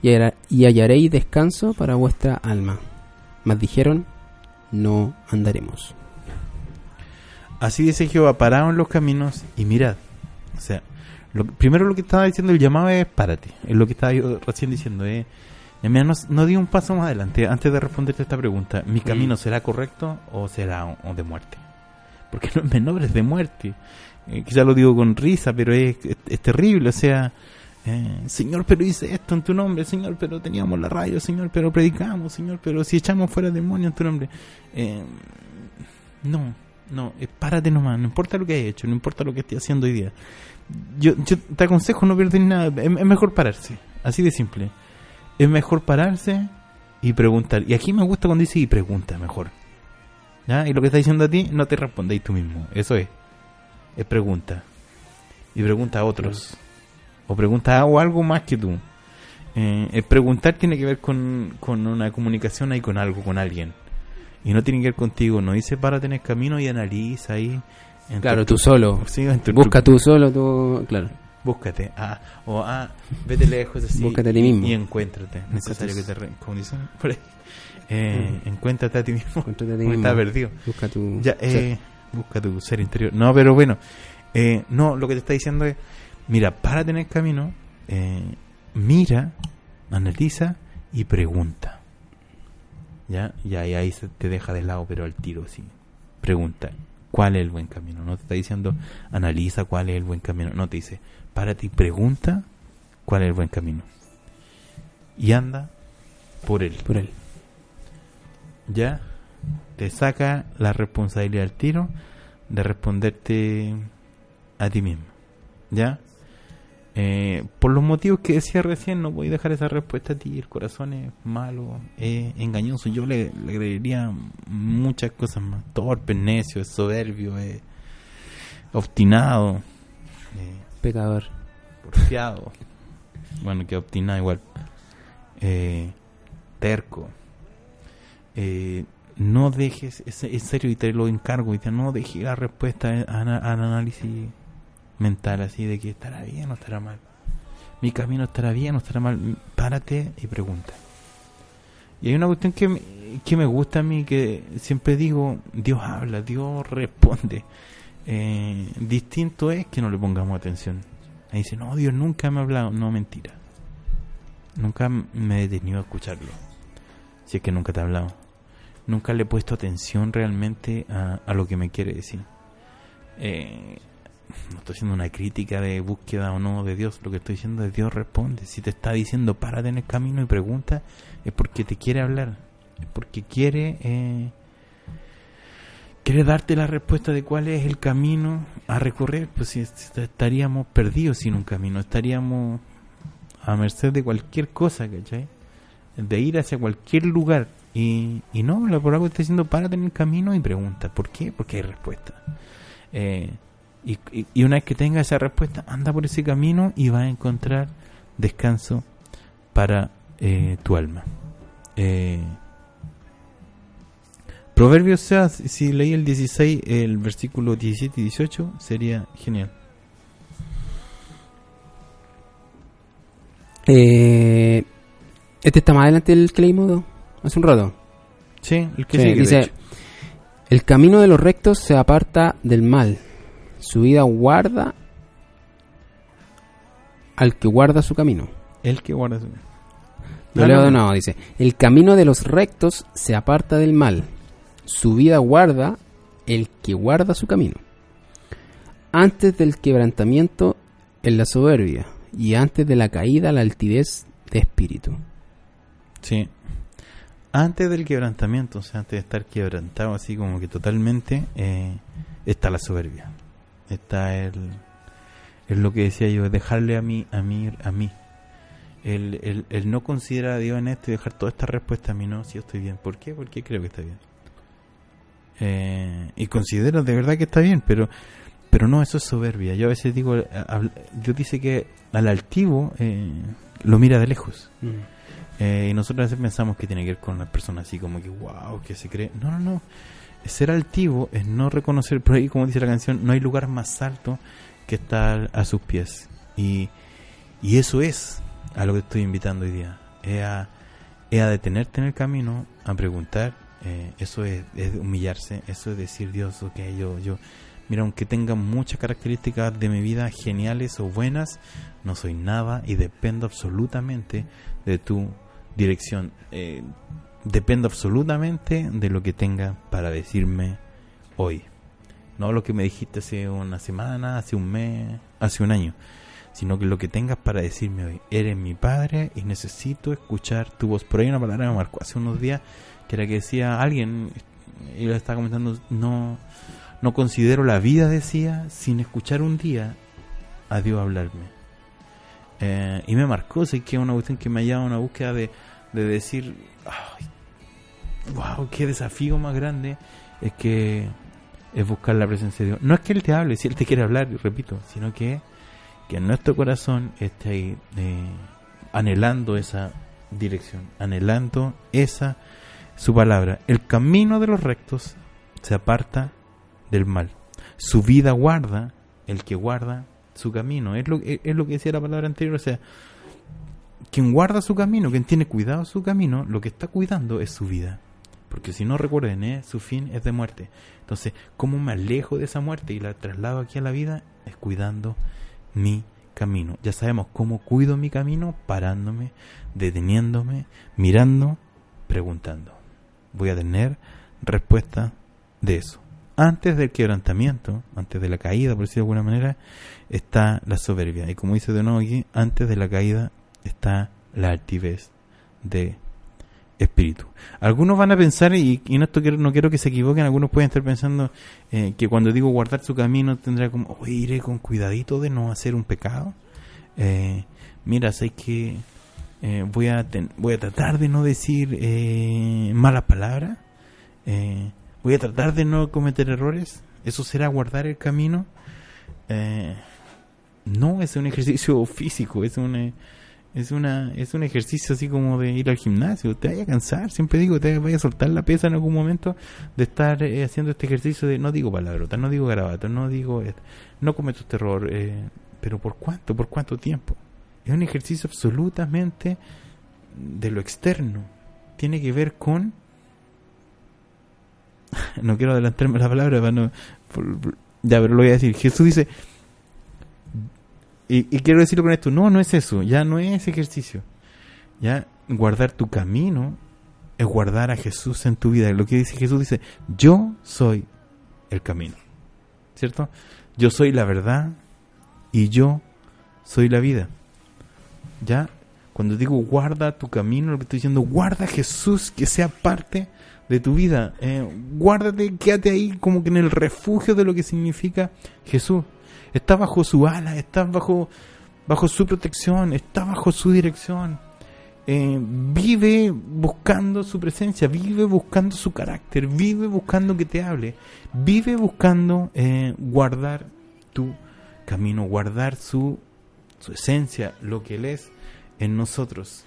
y, hallar- y hallaréis descanso para vuestra alma. Mas dijeron, no andaremos.
Así dice Jehová, paraos en los caminos y mirad. O sea, lo, primero lo que estaba diciendo el llamado es párate. Es lo que estaba yo recién diciendo. Eh. Mira, no, di un paso más adelante antes de responderte esta pregunta. ¿Mi camino será correcto o será o- o de muerte? Porque no nombres de muerte. Eh, quizá lo digo con risa, pero es, es, es terrible. O sea, eh, Señor, pero hice esto en tu nombre. Señor, pero teníamos la radio. Señor, pero predicamos. Señor, pero si echamos fuera demonios en tu nombre. Eh, no, no, eh, párate nomás, no importa lo que hayas hecho, no importa lo que estés haciendo hoy día. Yo, yo te aconsejo no pierdes nada, es, es mejor pararse, así de simple. Es mejor pararse y preguntar. Y aquí me gusta cuando dice y pregunta mejor. ¿Ya? Y lo que está diciendo a ti, no te respondéis tú mismo, eso es. Es pregunta. Y pregunta a otros. O pregunta a o algo más que tú. Eh, el preguntar tiene que ver con, con una comunicación ahí con algo, con alguien. Y no tiene que ver contigo, no dice para tener camino y analiza ahí. en
Claro,
tu-
tú solo.
Sí, en tu-
Busca tú solo, tú, claro.
Búscate. Ah, o ah, vete lejos así.
Búscate a ti mismo.
Y encuéntrate. Necesario que te. Re, como dicen por ahí. Eh,
Mm.
Encuéntrate a ti mismo.
Encuéntrate a ti mismo.
estás perdido.
Busca tu...
Ya, eh, busca tu ser interior. No, pero bueno. Eh, no, lo que te está diciendo es: mira, para tener camino, eh, mira, analiza y pregunta. ¿Ya? Y ahí, ahí se te deja de lado, pero al tiro, sí. Pregunta, ¿cuál es el buen camino? No te está diciendo, analiza cuál es el buen camino. No te dice, párate y pregunta cuál es el buen camino. Y anda por él.
Por él.
¿Ya? Te saca la responsabilidad al tiro de responderte a ti mismo. ¿Ya? Eh, por los motivos que decía recién, no voy a dejar esa respuesta a ti. El corazón es malo, es engañoso. Yo le, le agregaría muchas cosas más. Torpe, necio, es soberbio, es obstinado, eh,
Pecador.
porfiado. bueno, que obstinado igual. Eh, terco. Eh, no dejes, es- en serio, y te lo encargo, y te, no dejes la respuesta al análisis mental así de que estará bien o estará mal. Mi camino estará bien o estará mal. Párate y pregunta. Y hay una cuestión que que me gusta a mí, que siempre digo, Dios habla, Dios responde. Eh, distinto es que no le pongamos atención. Ahí dice, no, Dios nunca me ha hablado. No, mentira. Nunca me he detenido a escucharlo. Si es que nunca te ha hablado. Nunca le he puesto atención realmente a, lo que me quiere decir. Eh, no estoy haciendo una crítica de búsqueda o no de Dios. Lo que estoy diciendo es Dios responde. Si te está diciendo párate en el camino y pregunta, es porque te quiere hablar. Es porque quiere... eh, quiere darte la respuesta de cuál es el camino a recorrer, pues estaríamos perdidos sin un camino, estaríamos a merced de cualquier cosa, ¿cachai? De ir hacia cualquier lugar. Y, y no, la- por algo está diciendo, párate en el camino y pregunta, ¿por qué? Porque hay respuesta. Eh, y, y- y una vez que tenga esa respuesta, anda por ese camino y vas a encontrar descanso para eh, tu alma. Eh, Proverbios, o sea, si leí el 16, el versículo 17 y 18, sería genial.
Eh, este está más adelante del que leímos hace un rato.
Sí, el que
Sí,
sigue,
dice, el camino de los rectos se aparta del mal. Su vida guarda al que guarda su camino.
El que guarda su...
Lo
Ah,
leo
no.
nuevo, dice, el camino de los rectos se aparta del mal. Su vida guarda el que guarda su camino. Antes del quebrantamiento en la soberbia y antes de la caída la altivez de espíritu.
Sí. Antes del quebrantamiento, o sea, antes de estar quebrantado así como que totalmente, eh, está la soberbia. Está el... Es lo que decía yo, dejarle a mí, a mí, a mí. El, el, el no considerar a Dios en esto y dejar toda esta respuesta a mí, no, si yo estoy bien. ¿Por qué? Porque creo que está bien. Eh, y considero de verdad que está bien, pero pero no, eso es soberbia. Yo a veces digo, eh, Dios dice que al altivo eh, lo mira de lejos. Eh, y nosotros a veces pensamos que tiene que ver con las personas así como que wow, que se cree. No, no, no. Ser altivo es no reconocer, por ahí como dice la canción, no hay lugar más alto que estar a sus pies. Y, y eso es a lo que estoy invitando hoy día. Es a, es a detenerte en el camino, a preguntar. Eh, eso es, humillarse, eso es decir, Dios, ok, yo, yo, mira, aunque tenga muchas características de mi vida geniales o buenas, no soy nada y dependo absolutamente de tu dirección. Eh, dependo absolutamente de lo que tenga para decirme hoy. No lo que me dijiste hace una semana, hace un mes, hace un año, sino que lo que tengas para decirme hoy. Eres mi padre y necesito escuchar tu voz. Por ahí una palabra me marcó hace unos días que era que decía alguien, y lo estaba comentando, no, no considero la vida, decía, sin escuchar un día a Dios hablarme. Eh, y me marcó, sé que es una cuestión que me ha llevado a una búsqueda de, de decir, ay, wow, qué desafío más grande es que es buscar la presencia de Dios. No es que Él te hable, si Él te quiere hablar, repito, sino que, que en nuestro corazón esté ahí eh, anhelando esa dirección, anhelando esa su palabra. El camino de los rectos se aparta del mal. Su vida guarda el que guarda su camino. Es lo, es lo que decía la palabra anterior. O sea, quien guarda su camino, quien tiene cuidado su camino, lo que está cuidando es su vida. Porque si no recuerden, ¿eh? su fin es de muerte. Entonces, ¿cómo me alejo de esa muerte y la traslado aquí a la vida? Es cuidando mi camino. Ya sabemos cómo cuido mi camino, parándome, deteniéndome, mirando, preguntando. Voy a tener respuesta de eso. Antes del quebrantamiento, antes de la caída, por decirlo de alguna manera, está la soberbia. Y como dice de nuevo aquí, antes de la caída está la altivez de espíritu. Algunos van a pensar, y, y en esto quiero- no quiero que se equivoquen, algunos pueden estar pensando eh, que cuando digo guardar su camino tendrá como, oye, iré con cuidadito de no hacer un pecado. Eh, mira, sé que eh, voy, a ten- voy a tratar de no decir eh, malas palabras. Eh, voy a tratar de no cometer errores. ¿Eso será guardar el camino? Eh, no, es un ejercicio físico, es un, eh, es una es un ejercicio así como de ir al gimnasio. Te vaya a cansar, siempre digo, te vaya a soltar la pesa en algún momento de estar eh, haciendo este ejercicio de no digo palabrotas, no digo garabatos, no digo, no cometo este error. eh, pero ¿por cuánto? ¿Por cuánto tiempo? Es un ejercicio absolutamente de lo externo. Tiene que ver con no quiero adelantarme la palabra ya pero lo voy a decir. Jesús dice y, y quiero decirlo con esto no no es eso ya no es ejercicio. Ya guardar tu camino es guardar a Jesús en tu vida. Lo que dice Jesús dice yo soy el camino cierto yo soy la verdad y yo soy la vida ya Cuando digo guarda tu camino, lo que estoy diciendo, guarda a Jesús que sea parte de tu vida. Eh, guárdate, quédate ahí como que en el refugio de lo que significa Jesús. Está bajo su ala, está bajo, bajo su protección, está bajo su dirección. Eh, vive buscando su presencia, vive buscando su carácter, vive buscando que te hable, vive buscando eh, guardar tu camino, guardar su, su esencia, lo que Él es en nosotros.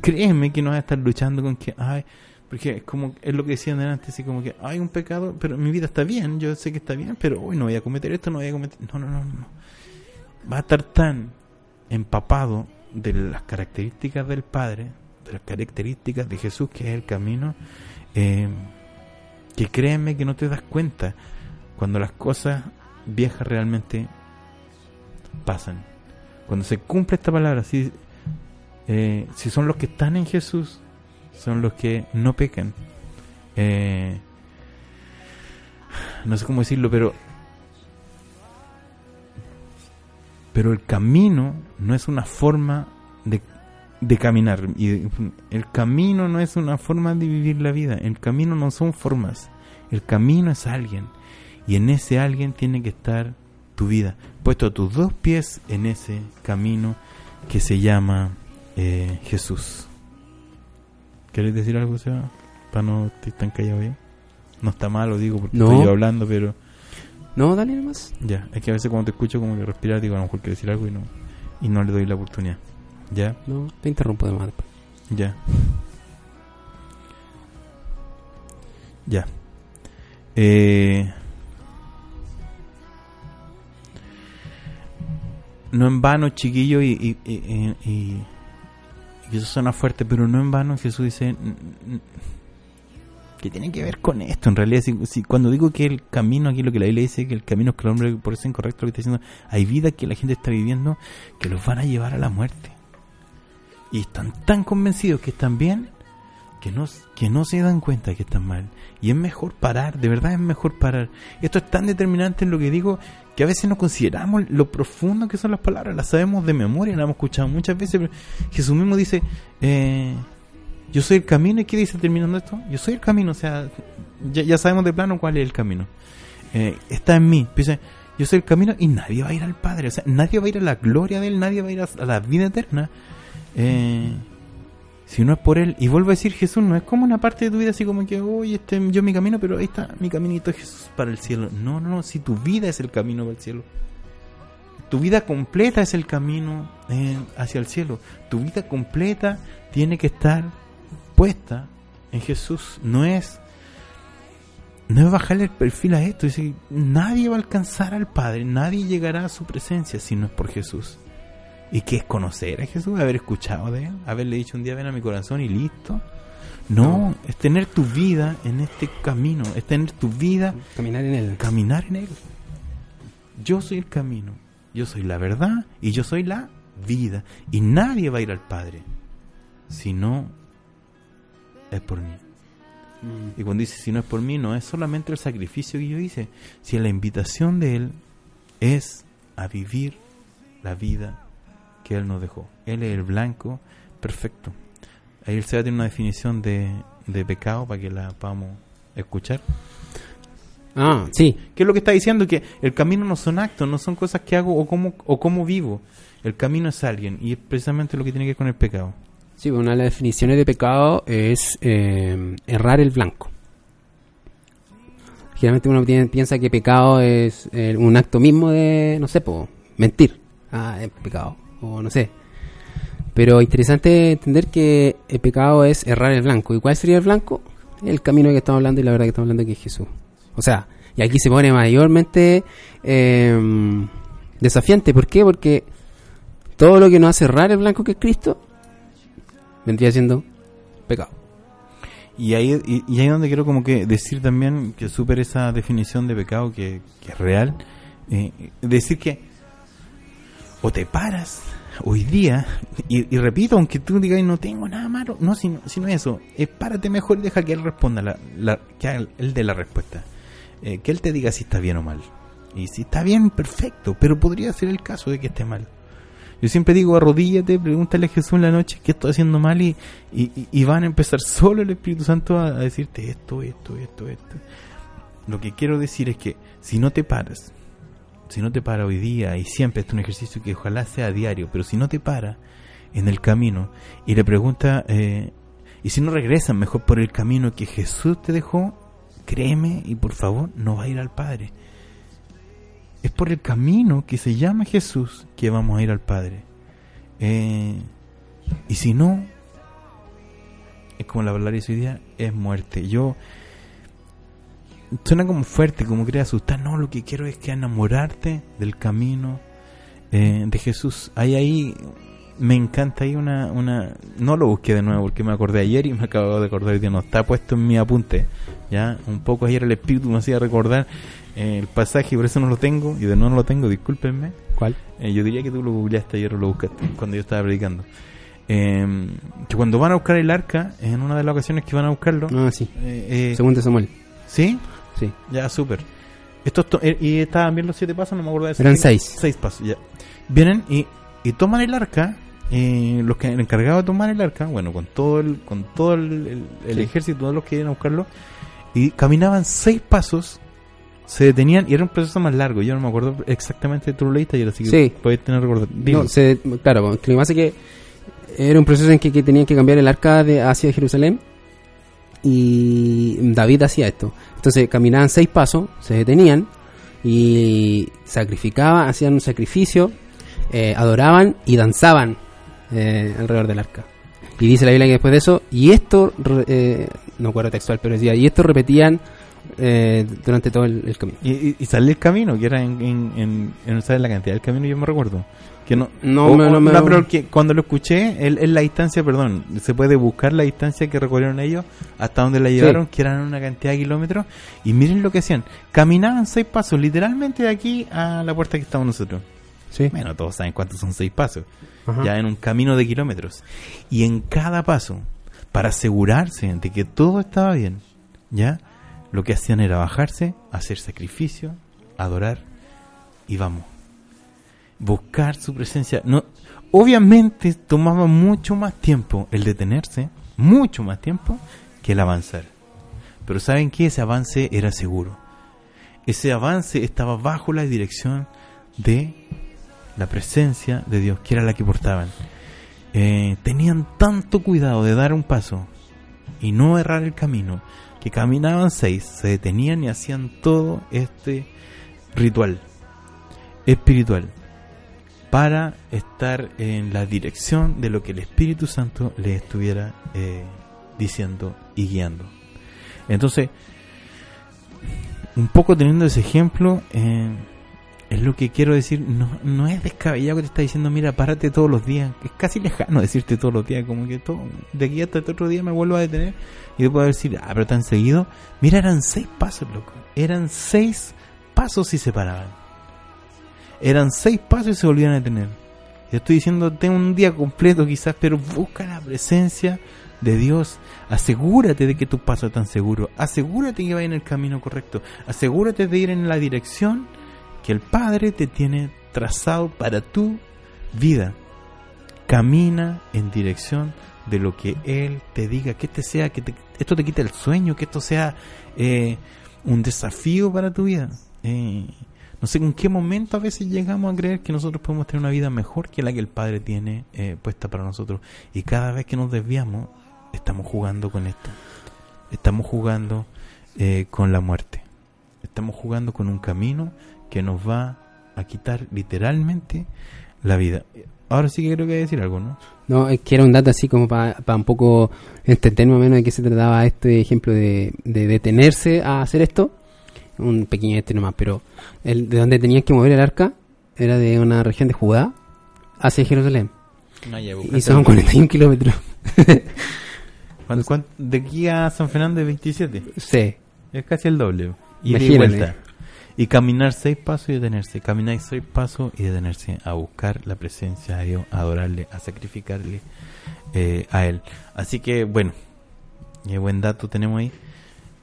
Créeme que no vas a estar luchando con que, ay, porque es como, es lo que decían antes, así como que hay un pecado, pero mi vida está bien, yo sé que está bien, pero hoy no voy a cometer esto, no voy a cometer. No, no, no, no. Va a estar tan empapado de las características del Padre, de las características de Jesús, que es el camino, eh, que créeme que no te das cuenta cuando las cosas viejas realmente pasan. Cuando se cumple esta palabra, si, eh, si son los que están en Jesús, son los que no pecan. Eh, no sé cómo decirlo, pero pero el camino no es una forma de, de caminar. Y el camino no es una forma de vivir la vida. El camino no son formas. El camino es alguien. Y en ese alguien tiene que estar tu vida. Puesto tus dos pies en ese camino que se llama eh, Jesús. ¿Quieres decir algo, Seba? Para no estar tan callado ahí. No está mal, lo digo porque
No.
estoy yo hablando, pero
No, dale nomás.
ya. Es que a veces cuando te escucho como que respirar, digo, a lo mejor quiero decir algo y no, y no le doy la oportunidad. Ya,
No, te interrumpo de más
ya. Ya. Eh, no en vano, chiquillo, y, y, y, y- eso suena fuerte, pero no en vano Jesús dice "N- n- que tiene que ver con esto. En realidad, si, cuando digo que el camino, aquí lo que la Biblia dice, que el camino es que el hombre, por eso es incorrecto lo que está diciendo, hay vida que la gente está viviendo que los van a llevar a la muerte. Y están tan convencidos que están bien que no, que no se dan cuenta que están mal. Y es mejor parar, de verdad es mejor parar. Esto es tan determinante en lo que digo que a veces no consideramos lo profundo que son las palabras, las sabemos de memoria, las hemos escuchado muchas veces, pero Jesús mismo dice, eh, yo soy el camino, ¿y qué dice terminando esto? Yo soy el camino, o sea, ya, ya sabemos de plano cuál es el camino. Eh, está en mí, dice, yo soy el camino y nadie va a ir al Padre, o sea, nadie va a ir a la gloria de Él, nadie va a ir a, la vida eterna. Eh, si no es por él. Y vuelvo a decir, Jesús no es como una parte de tu vida así como que, oye, este, yo mi camino, pero ahí está mi caminito Jesús para el cielo. No, no, no, si tu vida es el camino para el cielo. Tu vida completa es el camino hacia el cielo. Tu vida completa tiene que estar puesta en Jesús. No es no es bajarle el perfil a esto. Es decir, nadie va a alcanzar al Padre, nadie llegará a su presencia si no es por Jesús. ¿Y qué es conocer a Jesús? Haber escuchado de Él, haberle dicho un día ven a mi corazón y listo. No, es tener tu vida en este camino, es tener tu vida,
Caminar en él.
caminar en Él. Yo soy el camino, yo soy la verdad y yo soy la vida. Y nadie va a ir al Padre si no es por mí. Y cuando dice si no es por mí, no es solamente el sacrificio que yo hice, si la invitación de Él es a vivir la vida que Él nos dejó. Él es el blanco perfecto. Ahí el Seba tiene una definición de, de pecado para que la podamos escuchar.
Ah, sí.
¿Qué es lo que está diciendo? Que el camino no son actos, no son cosas que hago o cómo, o cómo vivo. El camino es alguien y es precisamente lo que tiene que ver con el pecado.
Sí, una de las definiciones de pecado es eh, errar el blanco. Generalmente uno tiene- piensa que pecado es eh, un acto mismo de, no sé, po, mentir. Ah, es pecado. O no sé. Pero interesante entender que el pecado es errar el blanco. ¿Y cuál sería el blanco? El camino que estamos hablando y la verdad que estamos hablando que es Jesús. O sea, y aquí se pone mayormente eh, desafiante. ¿Por qué? Porque todo lo que nos hace errar el blanco que es Cristo vendría siendo pecado.
Y ahí, y, y ahí donde quiero como que decir también que supere esa definición de pecado que, que es real. eh, decir que o te paras hoy día, y, y repito, aunque tú digas no tengo nada malo, no, si no, si no es eso, es párate mejor y deja que él responda, la, la- que haga él dé la respuesta. Eh, que él te diga si está bien o mal. Y si está bien, perfecto, pero podría ser el caso de que esté mal. Yo siempre digo, arrodíllate, pregúntale a Jesús en la noche qué estoy haciendo mal y, y, van a empezar solo el Espíritu Santo a decirte esto, esto, esto, esto. Lo que quiero decir es que si no te paras, si no te para hoy día y siempre es un ejercicio que ojalá sea diario, pero si no te para en el camino y le pregunta, eh, y si no regresan mejor por el camino que Jesús te dejó, créeme y por favor no va a ir al Padre. Es por el camino que se llama Jesús que vamos a ir al Padre. Eh, y si no, es como la palabra hoy día, es muerte. Yo suena como fuerte, como quiere asustar. No, lo que quiero es que enamorarte del camino eh, de Jesús. Hay ahí, me encanta ahí una, una, no lo busqué de nuevo porque me acordé ayer y me acabo de acordar que no está puesto en mi apunte. Ya, un poco ayer el espíritu me hacía recordar eh, el pasaje y por eso no lo tengo y de nuevo no lo tengo, discúlpenme.
¿Cuál?
Eh, yo diría que tú lo googleaste ayer o lo buscaste cuando yo estaba predicando. Eh, que cuando van a buscar el arca, en una de las ocasiones que van a buscarlo,
Ah, sí.
eh,
Segundo Samuel.
¿sí?
Sí.
Ya, súper. Estos to- eh, y estaban bien los siete pasos, no me acuerdo de eso.
Eran seis.
Seis pasos, ya. Vienen y, y toman el arca. eh, los que el encargado de tomar el arca, bueno, con todo el, con todo el, el- el
Sí.
ejército, todos los que iban a buscarlo, y caminaban seis pasos, se detenían y era un proceso más largo. Yo no me acuerdo exactamente de tu leíste ayer, así que
Sí.
puedes tener.
No, se, claro, lo que pasa es que era un proceso en que, que tenían que cambiar el arca de, hacia Jerusalén y David hacía esto. Entonces caminaban seis pasos, se detenían y sacrificaban, hacían un sacrificio, eh, adoraban y danzaban eh, alrededor del arca. Y dice la Biblia que después de eso, y esto, eh, no acuerdo textual, pero decía, y esto repetían eh, durante todo el, camino.
Y, y, y sale el camino, que era en, en, en, en- ¿sabes la cantidad del camino? Yo me recuerdo. Que no,
No,
o-
me- no me-
pero que cuando lo escuché, en la distancia, perdón, se puede buscar la distancia que recorrieron ellos hasta donde la llevaron, que eran una cantidad de kilómetros. Y miren lo que hacían. Caminaban seis pasos, literalmente de aquí a la puerta que estamos nosotros.
Sí.
Bueno, todos saben cuántos son seis pasos.
Ajá.
Ya en un camino de kilómetros. Y en cada paso, para asegurarse de que todo estaba bien, ya lo que hacían era bajarse, hacer sacrificio, adorar y vamos. Buscar su presencia. No, obviamente tomaba mucho más tiempo el detenerse, mucho más tiempo que el avanzar. Pero saben que ese avance era seguro. Ese avance estaba bajo la dirección de la presencia de Dios, que era la que portaban. Eh, tenían tanto cuidado de dar un paso y no errar el camino, que caminaban seis, se detenían y hacían todo este ritual espiritual para estar en la dirección de lo que el Espíritu Santo les estuviera eh, diciendo y guiando. Entonces, un poco teniendo ese ejemplo, eh, es lo que quiero decir, no, no es descabellado que te está diciendo, mira, párate todos los días. Es casi lejano decirte todos los días, como que todo, de aquí hasta el otro día me vuelvo a detener y te puedo decir, ah, pero tan seguido. Mira, eran seis pasos, loco. Eran seis pasos y se paraban. Eran seis pasos y se volvían a detener. Yo estoy diciendo, ten un día completo quizás, pero busca la presencia de Dios. Asegúrate de que tus pasos están seguros. Asegúrate que vas en el camino correcto. Asegúrate de ir en la dirección que el Padre te tiene trazado para tu vida. Camina en dirección de lo que Él te diga, que este sea, que te- esto te quite el sueño, que esto sea eh, un desafío para tu vida. Eh, no sé en qué momento a veces llegamos a creer que nosotros podemos tener una vida mejor que la que el Padre tiene eh, puesta para nosotros. Y cada vez que nos desviamos, estamos jugando con esto. Estamos jugando eh, con la muerte. Estamos jugando con un camino que nos va a quitar literalmente la vida. Ahora sí que creo que hay que decir algo, ¿no?
No, es que era un dato así como para un poco entender más o menos de qué se trataba este ejemplo de detenerse a hacer esto. Un pequeño este nomás, pero el, de donde tenían que mover el arca era de una región de Judá hacia Jerusalén. Y son 41 kilómetros.
¿Cuán- cuán- de aquí a San Fernando es 27.
sí.
Es casi el doble. Y de vuelta. Y caminar seis pasos y detenerse. Caminar seis pasos y detenerse. A buscar la presencia de Dios, a adorarle, a sacrificarle eh, a Él. Así que, bueno, qué buen dato tenemos ahí.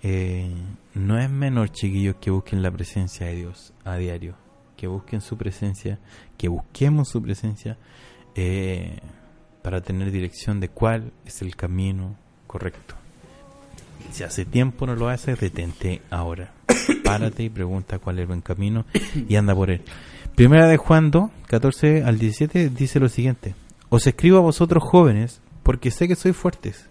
Eh, no es menor, chiquillos, que busquen la presencia de Dios a diario. que busquen su presencia, que busquemos su presencia eh, para tener dirección de cuál es el camino correcto. Si hace tiempo no lo haces, detente ahora. Párate y pregunta cuál es el buen camino y anda por él. Primera de Juan 2, 14 al 17 dice lo siguiente. Os escribo a vosotros jóvenes porque sé que sois fuertes.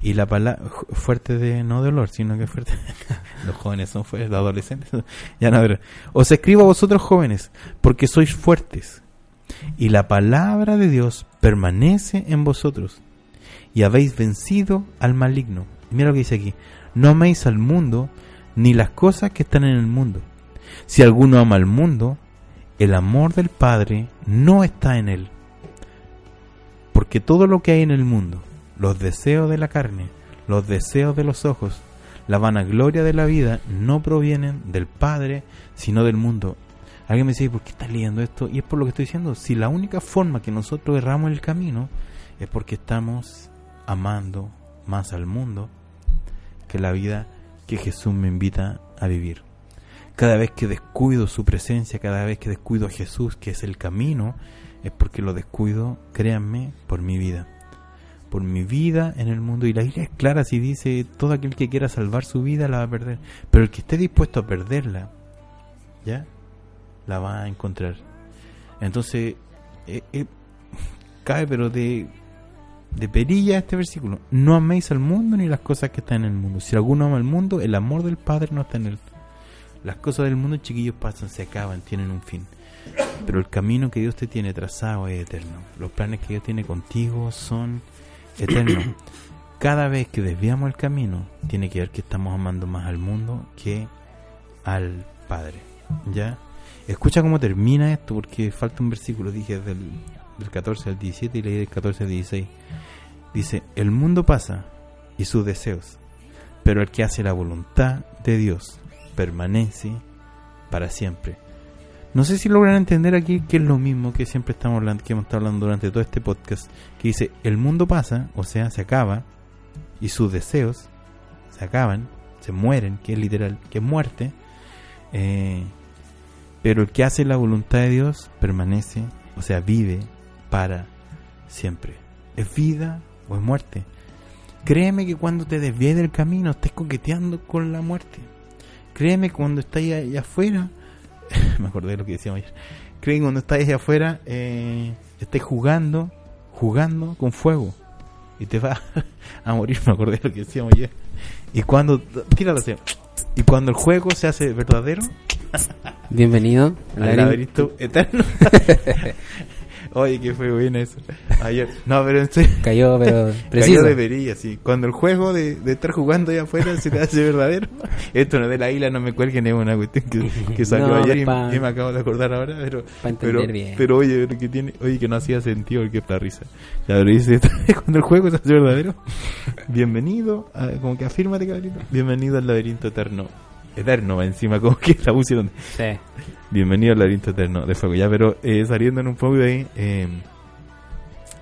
Y la palabra fuerte de no de olor, sino que fuerte. los jóvenes son fuertes, los adolescentes. ya no, pero os escribo a vosotros jóvenes porque sois fuertes. Y la palabra de Dios permanece en vosotros. Y habéis vencido al maligno. Mira lo que dice aquí. No améis al mundo ni las cosas que están en el mundo. Si alguno ama al mundo, el amor del Padre no está en él. Porque todo lo que hay en el mundo, los deseos de la carne, los deseos de los ojos, la vanagloria de la vida, no provienen del Padre, sino del mundo. Alguien me dice, ¿por qué estás leyendo esto? Y es por lo que estoy diciendo. Si la única forma que nosotros erramos el camino es porque estamos amando más al mundo que la vida que Jesús me invita a vivir. Cada vez que descuido su presencia, cada vez que descuido a Jesús, que es el camino, es porque lo descuido, créanme, por mi vida. Por mi vida en el mundo. Y la Biblia es clara si dice, todo aquel que quiera salvar su vida la va a perder. Pero el que esté dispuesto a perderla, ¿ya? La va a encontrar. Entonces, eh, eh, cae pero de de perilla este versículo. No améis al mundo ni las cosas que están en el mundo. Si alguno ama al mundo, el amor del Padre no está en él. Las cosas del mundo, chiquillos, pasan, se acaban, tienen un fin. Pero el camino que Dios te tiene trazado es eterno. Los planes que Dios tiene contigo son eternos. Cada vez que desviamos el camino, tiene que ver que estamos amando más al mundo que al Padre. ¿Ya? Escucha cómo termina esto, porque falta un versículo, dije, del, del 14 al 17 y leí del 14 al 16. Dice, el mundo pasa y sus deseos, pero el que hace la voluntad de Dios permanece para siempre. No sé si logran entender aquí que es lo mismo que siempre estamos hablando, que hemos estado hablando durante todo este podcast, que dice, el mundo pasa, o sea, se acaba, y sus deseos se acaban, se mueren, que es literal, que es muerte, eh, pero el que hace la voluntad de Dios permanece, o sea, vive para siempre. Es vida o es muerte. Créeme que cuando te desvíes del camino estés coqueteando con la muerte. Créeme que cuando estás allá afuera, me acordé de lo que decíamos ayer. Créeme que cuando estás allá afuera, eh, estés jugando, jugando con fuego. Y te vas a morir, me acordé de lo que decíamos ayer. Y cuando, tíralo así. Y cuando el juego se hace verdadero,
Bienvenido
al laberinto eterno. Oye, que fue buena eso. Ayer. No, pero en serio.
Cayó, pero
Cayó
preciso.
de perilla, sí. Cuando el juego de, de estar jugando allá afuera se te hace verdadero. Esto no de la isla, no me cuelguen, es una cuestión que, que salió
No,
ayer y,
pa-
y me acabo de acordar ahora. Pero, pero,
bien.
pero oye, que tiene, oye, que no hacía sentido porque es la risa. Ya, pero dice, cuando el juego se hace verdadero, bienvenido, a- como que afírmate, cabrito. Bienvenido al laberinto eterno. Eterno, encima, como que la pusieron.
Sí.
Bienvenido al laberinto eterno de fuego. Ya, pero eh, saliendo en un poco de ahí, eh,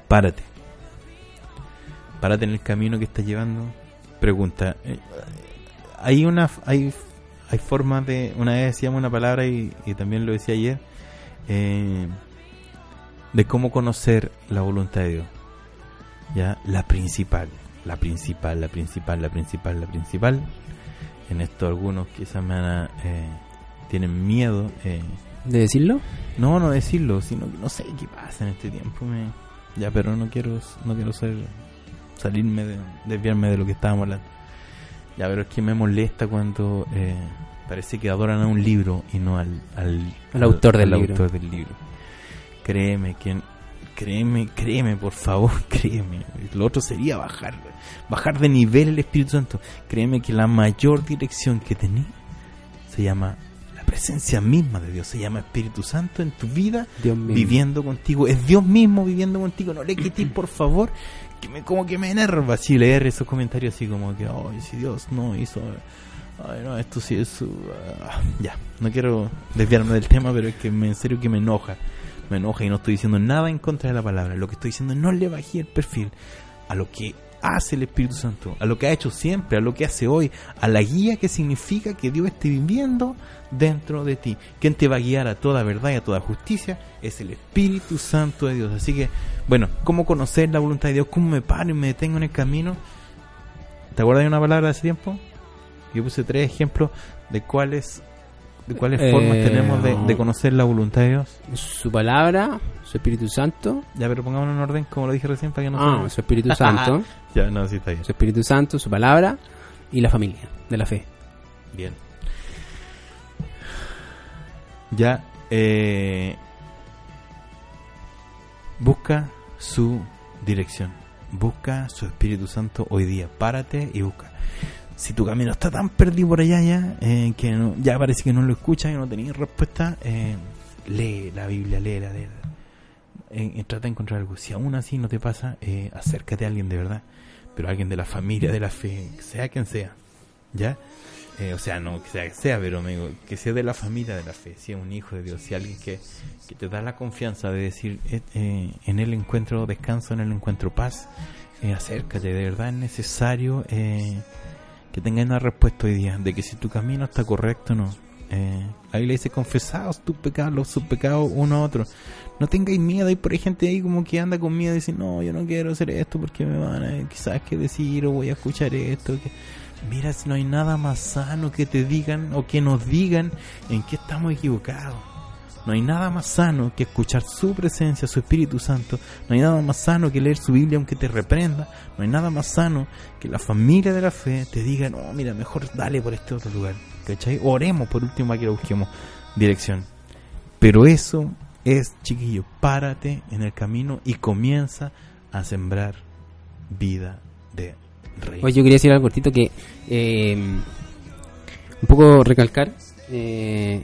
párate. Párate en el camino que estás llevando. Pregunta. eh, hay una, hay, hay formas de. Una vez decíamos una palabra y, y también lo decía ayer. eh, de cómo conocer la voluntad de Dios. Ya, la principal, la principal, la principal, la principal, la principal. En esto algunos quizás me eh, tienen miedo. eh,
¿De decirlo?
no, no decirlo, sino que no sé qué pasa en este tiempo. Me... Ya, pero no quiero, no quiero ser, salirme, de, desviarme de lo que estábamos hablando. Ya, pero es que me molesta cuando eh, parece que adoran a un libro y no al, al,
Al autor del
al
libro.
autor del libro. Créeme, que, créeme, créeme, por favor, créeme. Lo otro sería bajar, bajar de nivel el Espíritu Santo. Créeme que la mayor dirección que tenés se llama la presencia misma de Dios, se llama Espíritu Santo en tu vida,
Dios
viviendo contigo. Es Dios mismo viviendo contigo. No le quites, por favor, que me, como que me enerva así leer esos comentarios así como que, ay, si Dios no hizo... Ay, no, esto sí es... uh, ah". ya, no quiero desviarme del tema, pero es que me, en serio que me enoja. Me enoja y no estoy diciendo nada en contra de la palabra. Lo que estoy diciendo es no le bajé el perfil a lo que hace el Espíritu Santo, a lo que ha hecho siempre, a lo que hace hoy, a la guía que significa que Dios esté viviendo dentro de ti. Quien te va a guiar a toda verdad y a toda justicia es el Espíritu Santo de Dios. Así que, bueno, ¿cómo conocer la voluntad de Dios? ¿Cómo me paro y me detengo en el camino? ¿Te acuerdas de una palabra de ese tiempo? Yo puse tres ejemplos de cuáles cuáles
Eh,
formas tenemos de, de conocer la voluntad de Dios.
Su palabra, su Espíritu Santo.
Ya, pero pongámonos en orden, como lo dije recién, para que no
Ah, su Espíritu Santo.
Ya, no, sí está bien.
su Espíritu Santo, su palabra y la familia de la fe.
Bien. Ya, eh, busca su dirección. Busca su Espíritu Santo hoy día. Párate y busca. Si tu camino está tan perdido por allá ya, eh, que no- ya parece que no lo escuchas y no tenías respuesta, eh, lee la Biblia, léela, léela. Eh, eh, trata de encontrar algo. Si aún así no te pasa, acércate a alguien de verdad. Pero alguien de la familia de la fe, sea quien sea. ¿Ya? O sea, no que sea sea, pero me digo, que sea de la familia de la fe, si es un hijo de Dios, si alguien que, que te da la confianza de decir, en él encuentro descanso, en él encuentro paz, acércate, de verdad es necesario eh, que tengas una respuesta hoy día, de que si tu camino está correcto o no. Eh, la Biblia dice, confesaos tus pecados, sus pecados uno a otro. No tengáis miedo, hay por ahí gente ahí como que anda con miedo y dice, no, yo no quiero hacer esto porque me van a quizás que decir o voy a escuchar esto. Mira, si no hay nada más sano que te digan o que nos digan en qué estamos equivocados. No hay nada más sano que escuchar su presencia, su Espíritu Santo. No hay nada más sano que leer su Biblia aunque te reprenda. No hay nada más sano que la familia de la fe te diga, no, mira, mejor dale por este otro lugar. ¿Cachai? Oremos por último a que lo busquemos dirección. Pero eso es, chiquillo, párate en el camino y comienza a sembrar vida de rey.
Oye, yo quería decir algo cortito que eh, un poco recalcar. eh,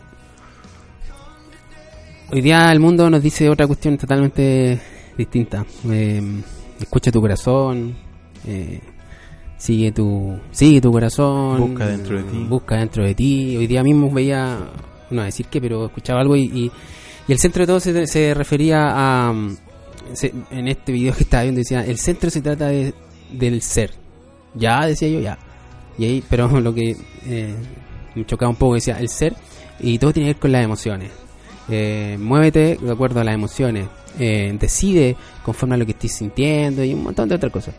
hoy día el mundo nos dice otra cuestión totalmente distinta. Eh, escucha tu corazón, eh, sigue tu sigue tu corazón,
Busca dentro de ti.
busca dentro de ti. Hoy día mismo veía, no decir qué, pero escuchaba algo y, y, y el centro de todo se, se refería a se- en este video que estaba viendo decía el centro se trata de, del ser ya decía yo ya y ahí pero lo que eh, me chocaba un poco decía el ser y todo tiene que ver con las emociones Eh, muévete de acuerdo a las emociones Eh, decide conforme a lo que estés sintiendo y un montón de otras cosas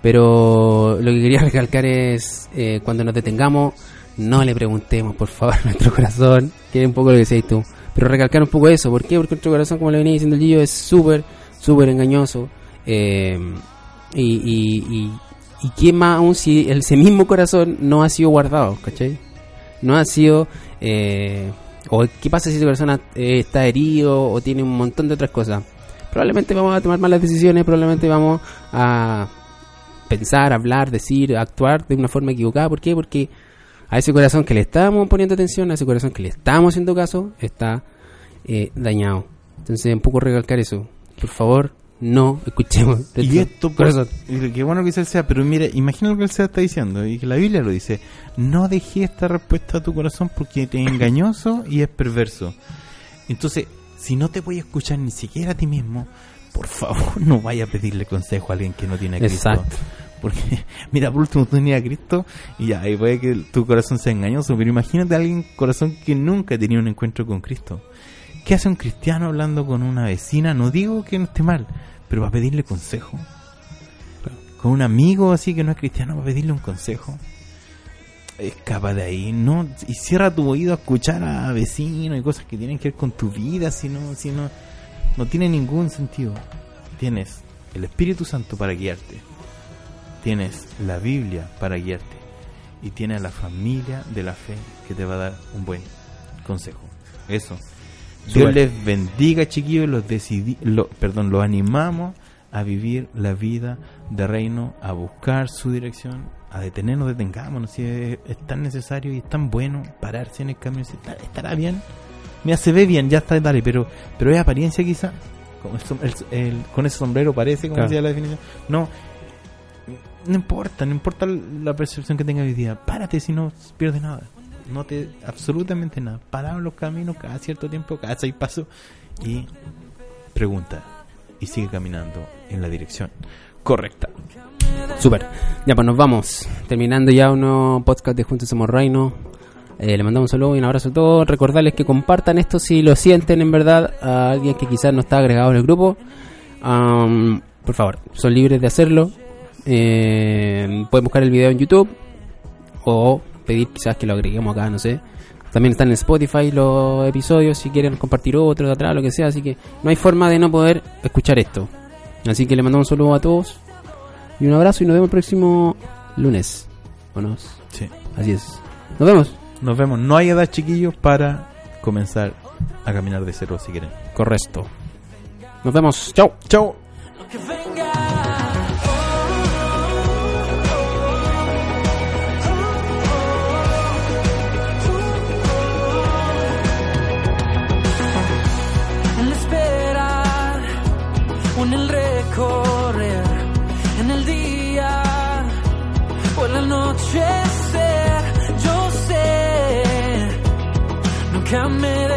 pero lo que quería recalcar es eh, cuando nos detengamos no le preguntemos por favor a nuestro corazón que un poco lo que decías tú pero recalcar un poco eso ¿por qué? porque nuestro corazón como le venía diciendo el Gillo es súper súper engañoso eh, y, y, y, y más aún si ese mismo corazón no ha sido guardado, ¿cachai? No ha sido... eh, o qué pasa si esa persona eh, está herido o tiene un montón de otras cosas. Probablemente vamos a tomar malas decisiones, probablemente vamos a pensar, hablar, decir, actuar de una forma equivocada. ¿Por qué? Porque a ese corazón que le estamos poniendo atención, a ese corazón que le estamos haciendo caso, está eh, dañado. Entonces, un poco recalcar eso. Por favor, no escuchemos.
Y esto,
corazón.
qué bueno que dice el sea, pero mira, imagina lo que el sea está diciendo, y que la Biblia lo dice, no dejes esta respuesta a tu corazón porque es engañoso y es perverso. Entonces, si no te voy a escuchar ni siquiera a ti mismo, por favor no vaya a pedirle consejo a alguien que no tiene a Cristo.
Exacto.
Porque, mira, por último tú tenías a Cristo y ya, y puede que tu corazón sea engañoso, pero imagínate a alguien corazón que nunca ha tenido un encuentro con Cristo. ¿Qué hace un cristiano hablando con una vecina? No digo que no esté mal, pero va a pedirle consejo. Con un amigo así que no es cristiano, va a pedirle un consejo. Escapa de ahí, no, y cierra tu oído a escuchar a vecinos y cosas que tienen que ver con tu vida, si no, si no, no tiene ningún sentido. Tienes el Espíritu Santo para guiarte, tienes la Biblia para guiarte y tienes la familia de la fe que te va a dar un buen consejo. Eso. Dios les bendiga, chiquillos, los decidi lo, perdón, los animamos a vivir la vida de reino, a buscar su dirección, a detenernos, detengámonos, si es, es tan necesario y es tan bueno pararse en el camino y decir, "Está- estará bien, mira, se ve bien, ya está, dale, pero, pero es apariencia quizá, con, el el- el- con ese sombrero parece, como
Claro.
decía la definición, no, no importa, no importa la percepción que tenga hoy día, párate si no pierdes nada. No te absolutamente nada. Parado en los caminos cada cierto tiempo, cada seis pasos y pregunta y sigue caminando en la dirección
correcta.
Super. Ya, pues nos vamos. Terminando ya uno podcast de Juntos Somos Reino. Eh, le mandamos un saludo y un abrazo a todos. Recordarles que compartan esto si lo sienten en verdad a alguien que quizás no está agregado en el grupo. Por favor, son libres de hacerlo. Eh, pueden buscar el video en YouTube o pedir quizás que lo agreguemos acá, no sé. También están en Spotify los episodios si quieren compartir otro de atrás, lo que sea. Así que no hay forma de no poder escuchar esto. Así que le mandamos un saludo a todos y un abrazo y nos vemos el próximo lunes. ¿O no?
Sí.
Así es. Nos vemos.
Nos vemos. No hay edad, chiquillos, para comenzar a caminar de cero si quieren.
Correcto. Nos vemos. Chao.
Chao.
Come in.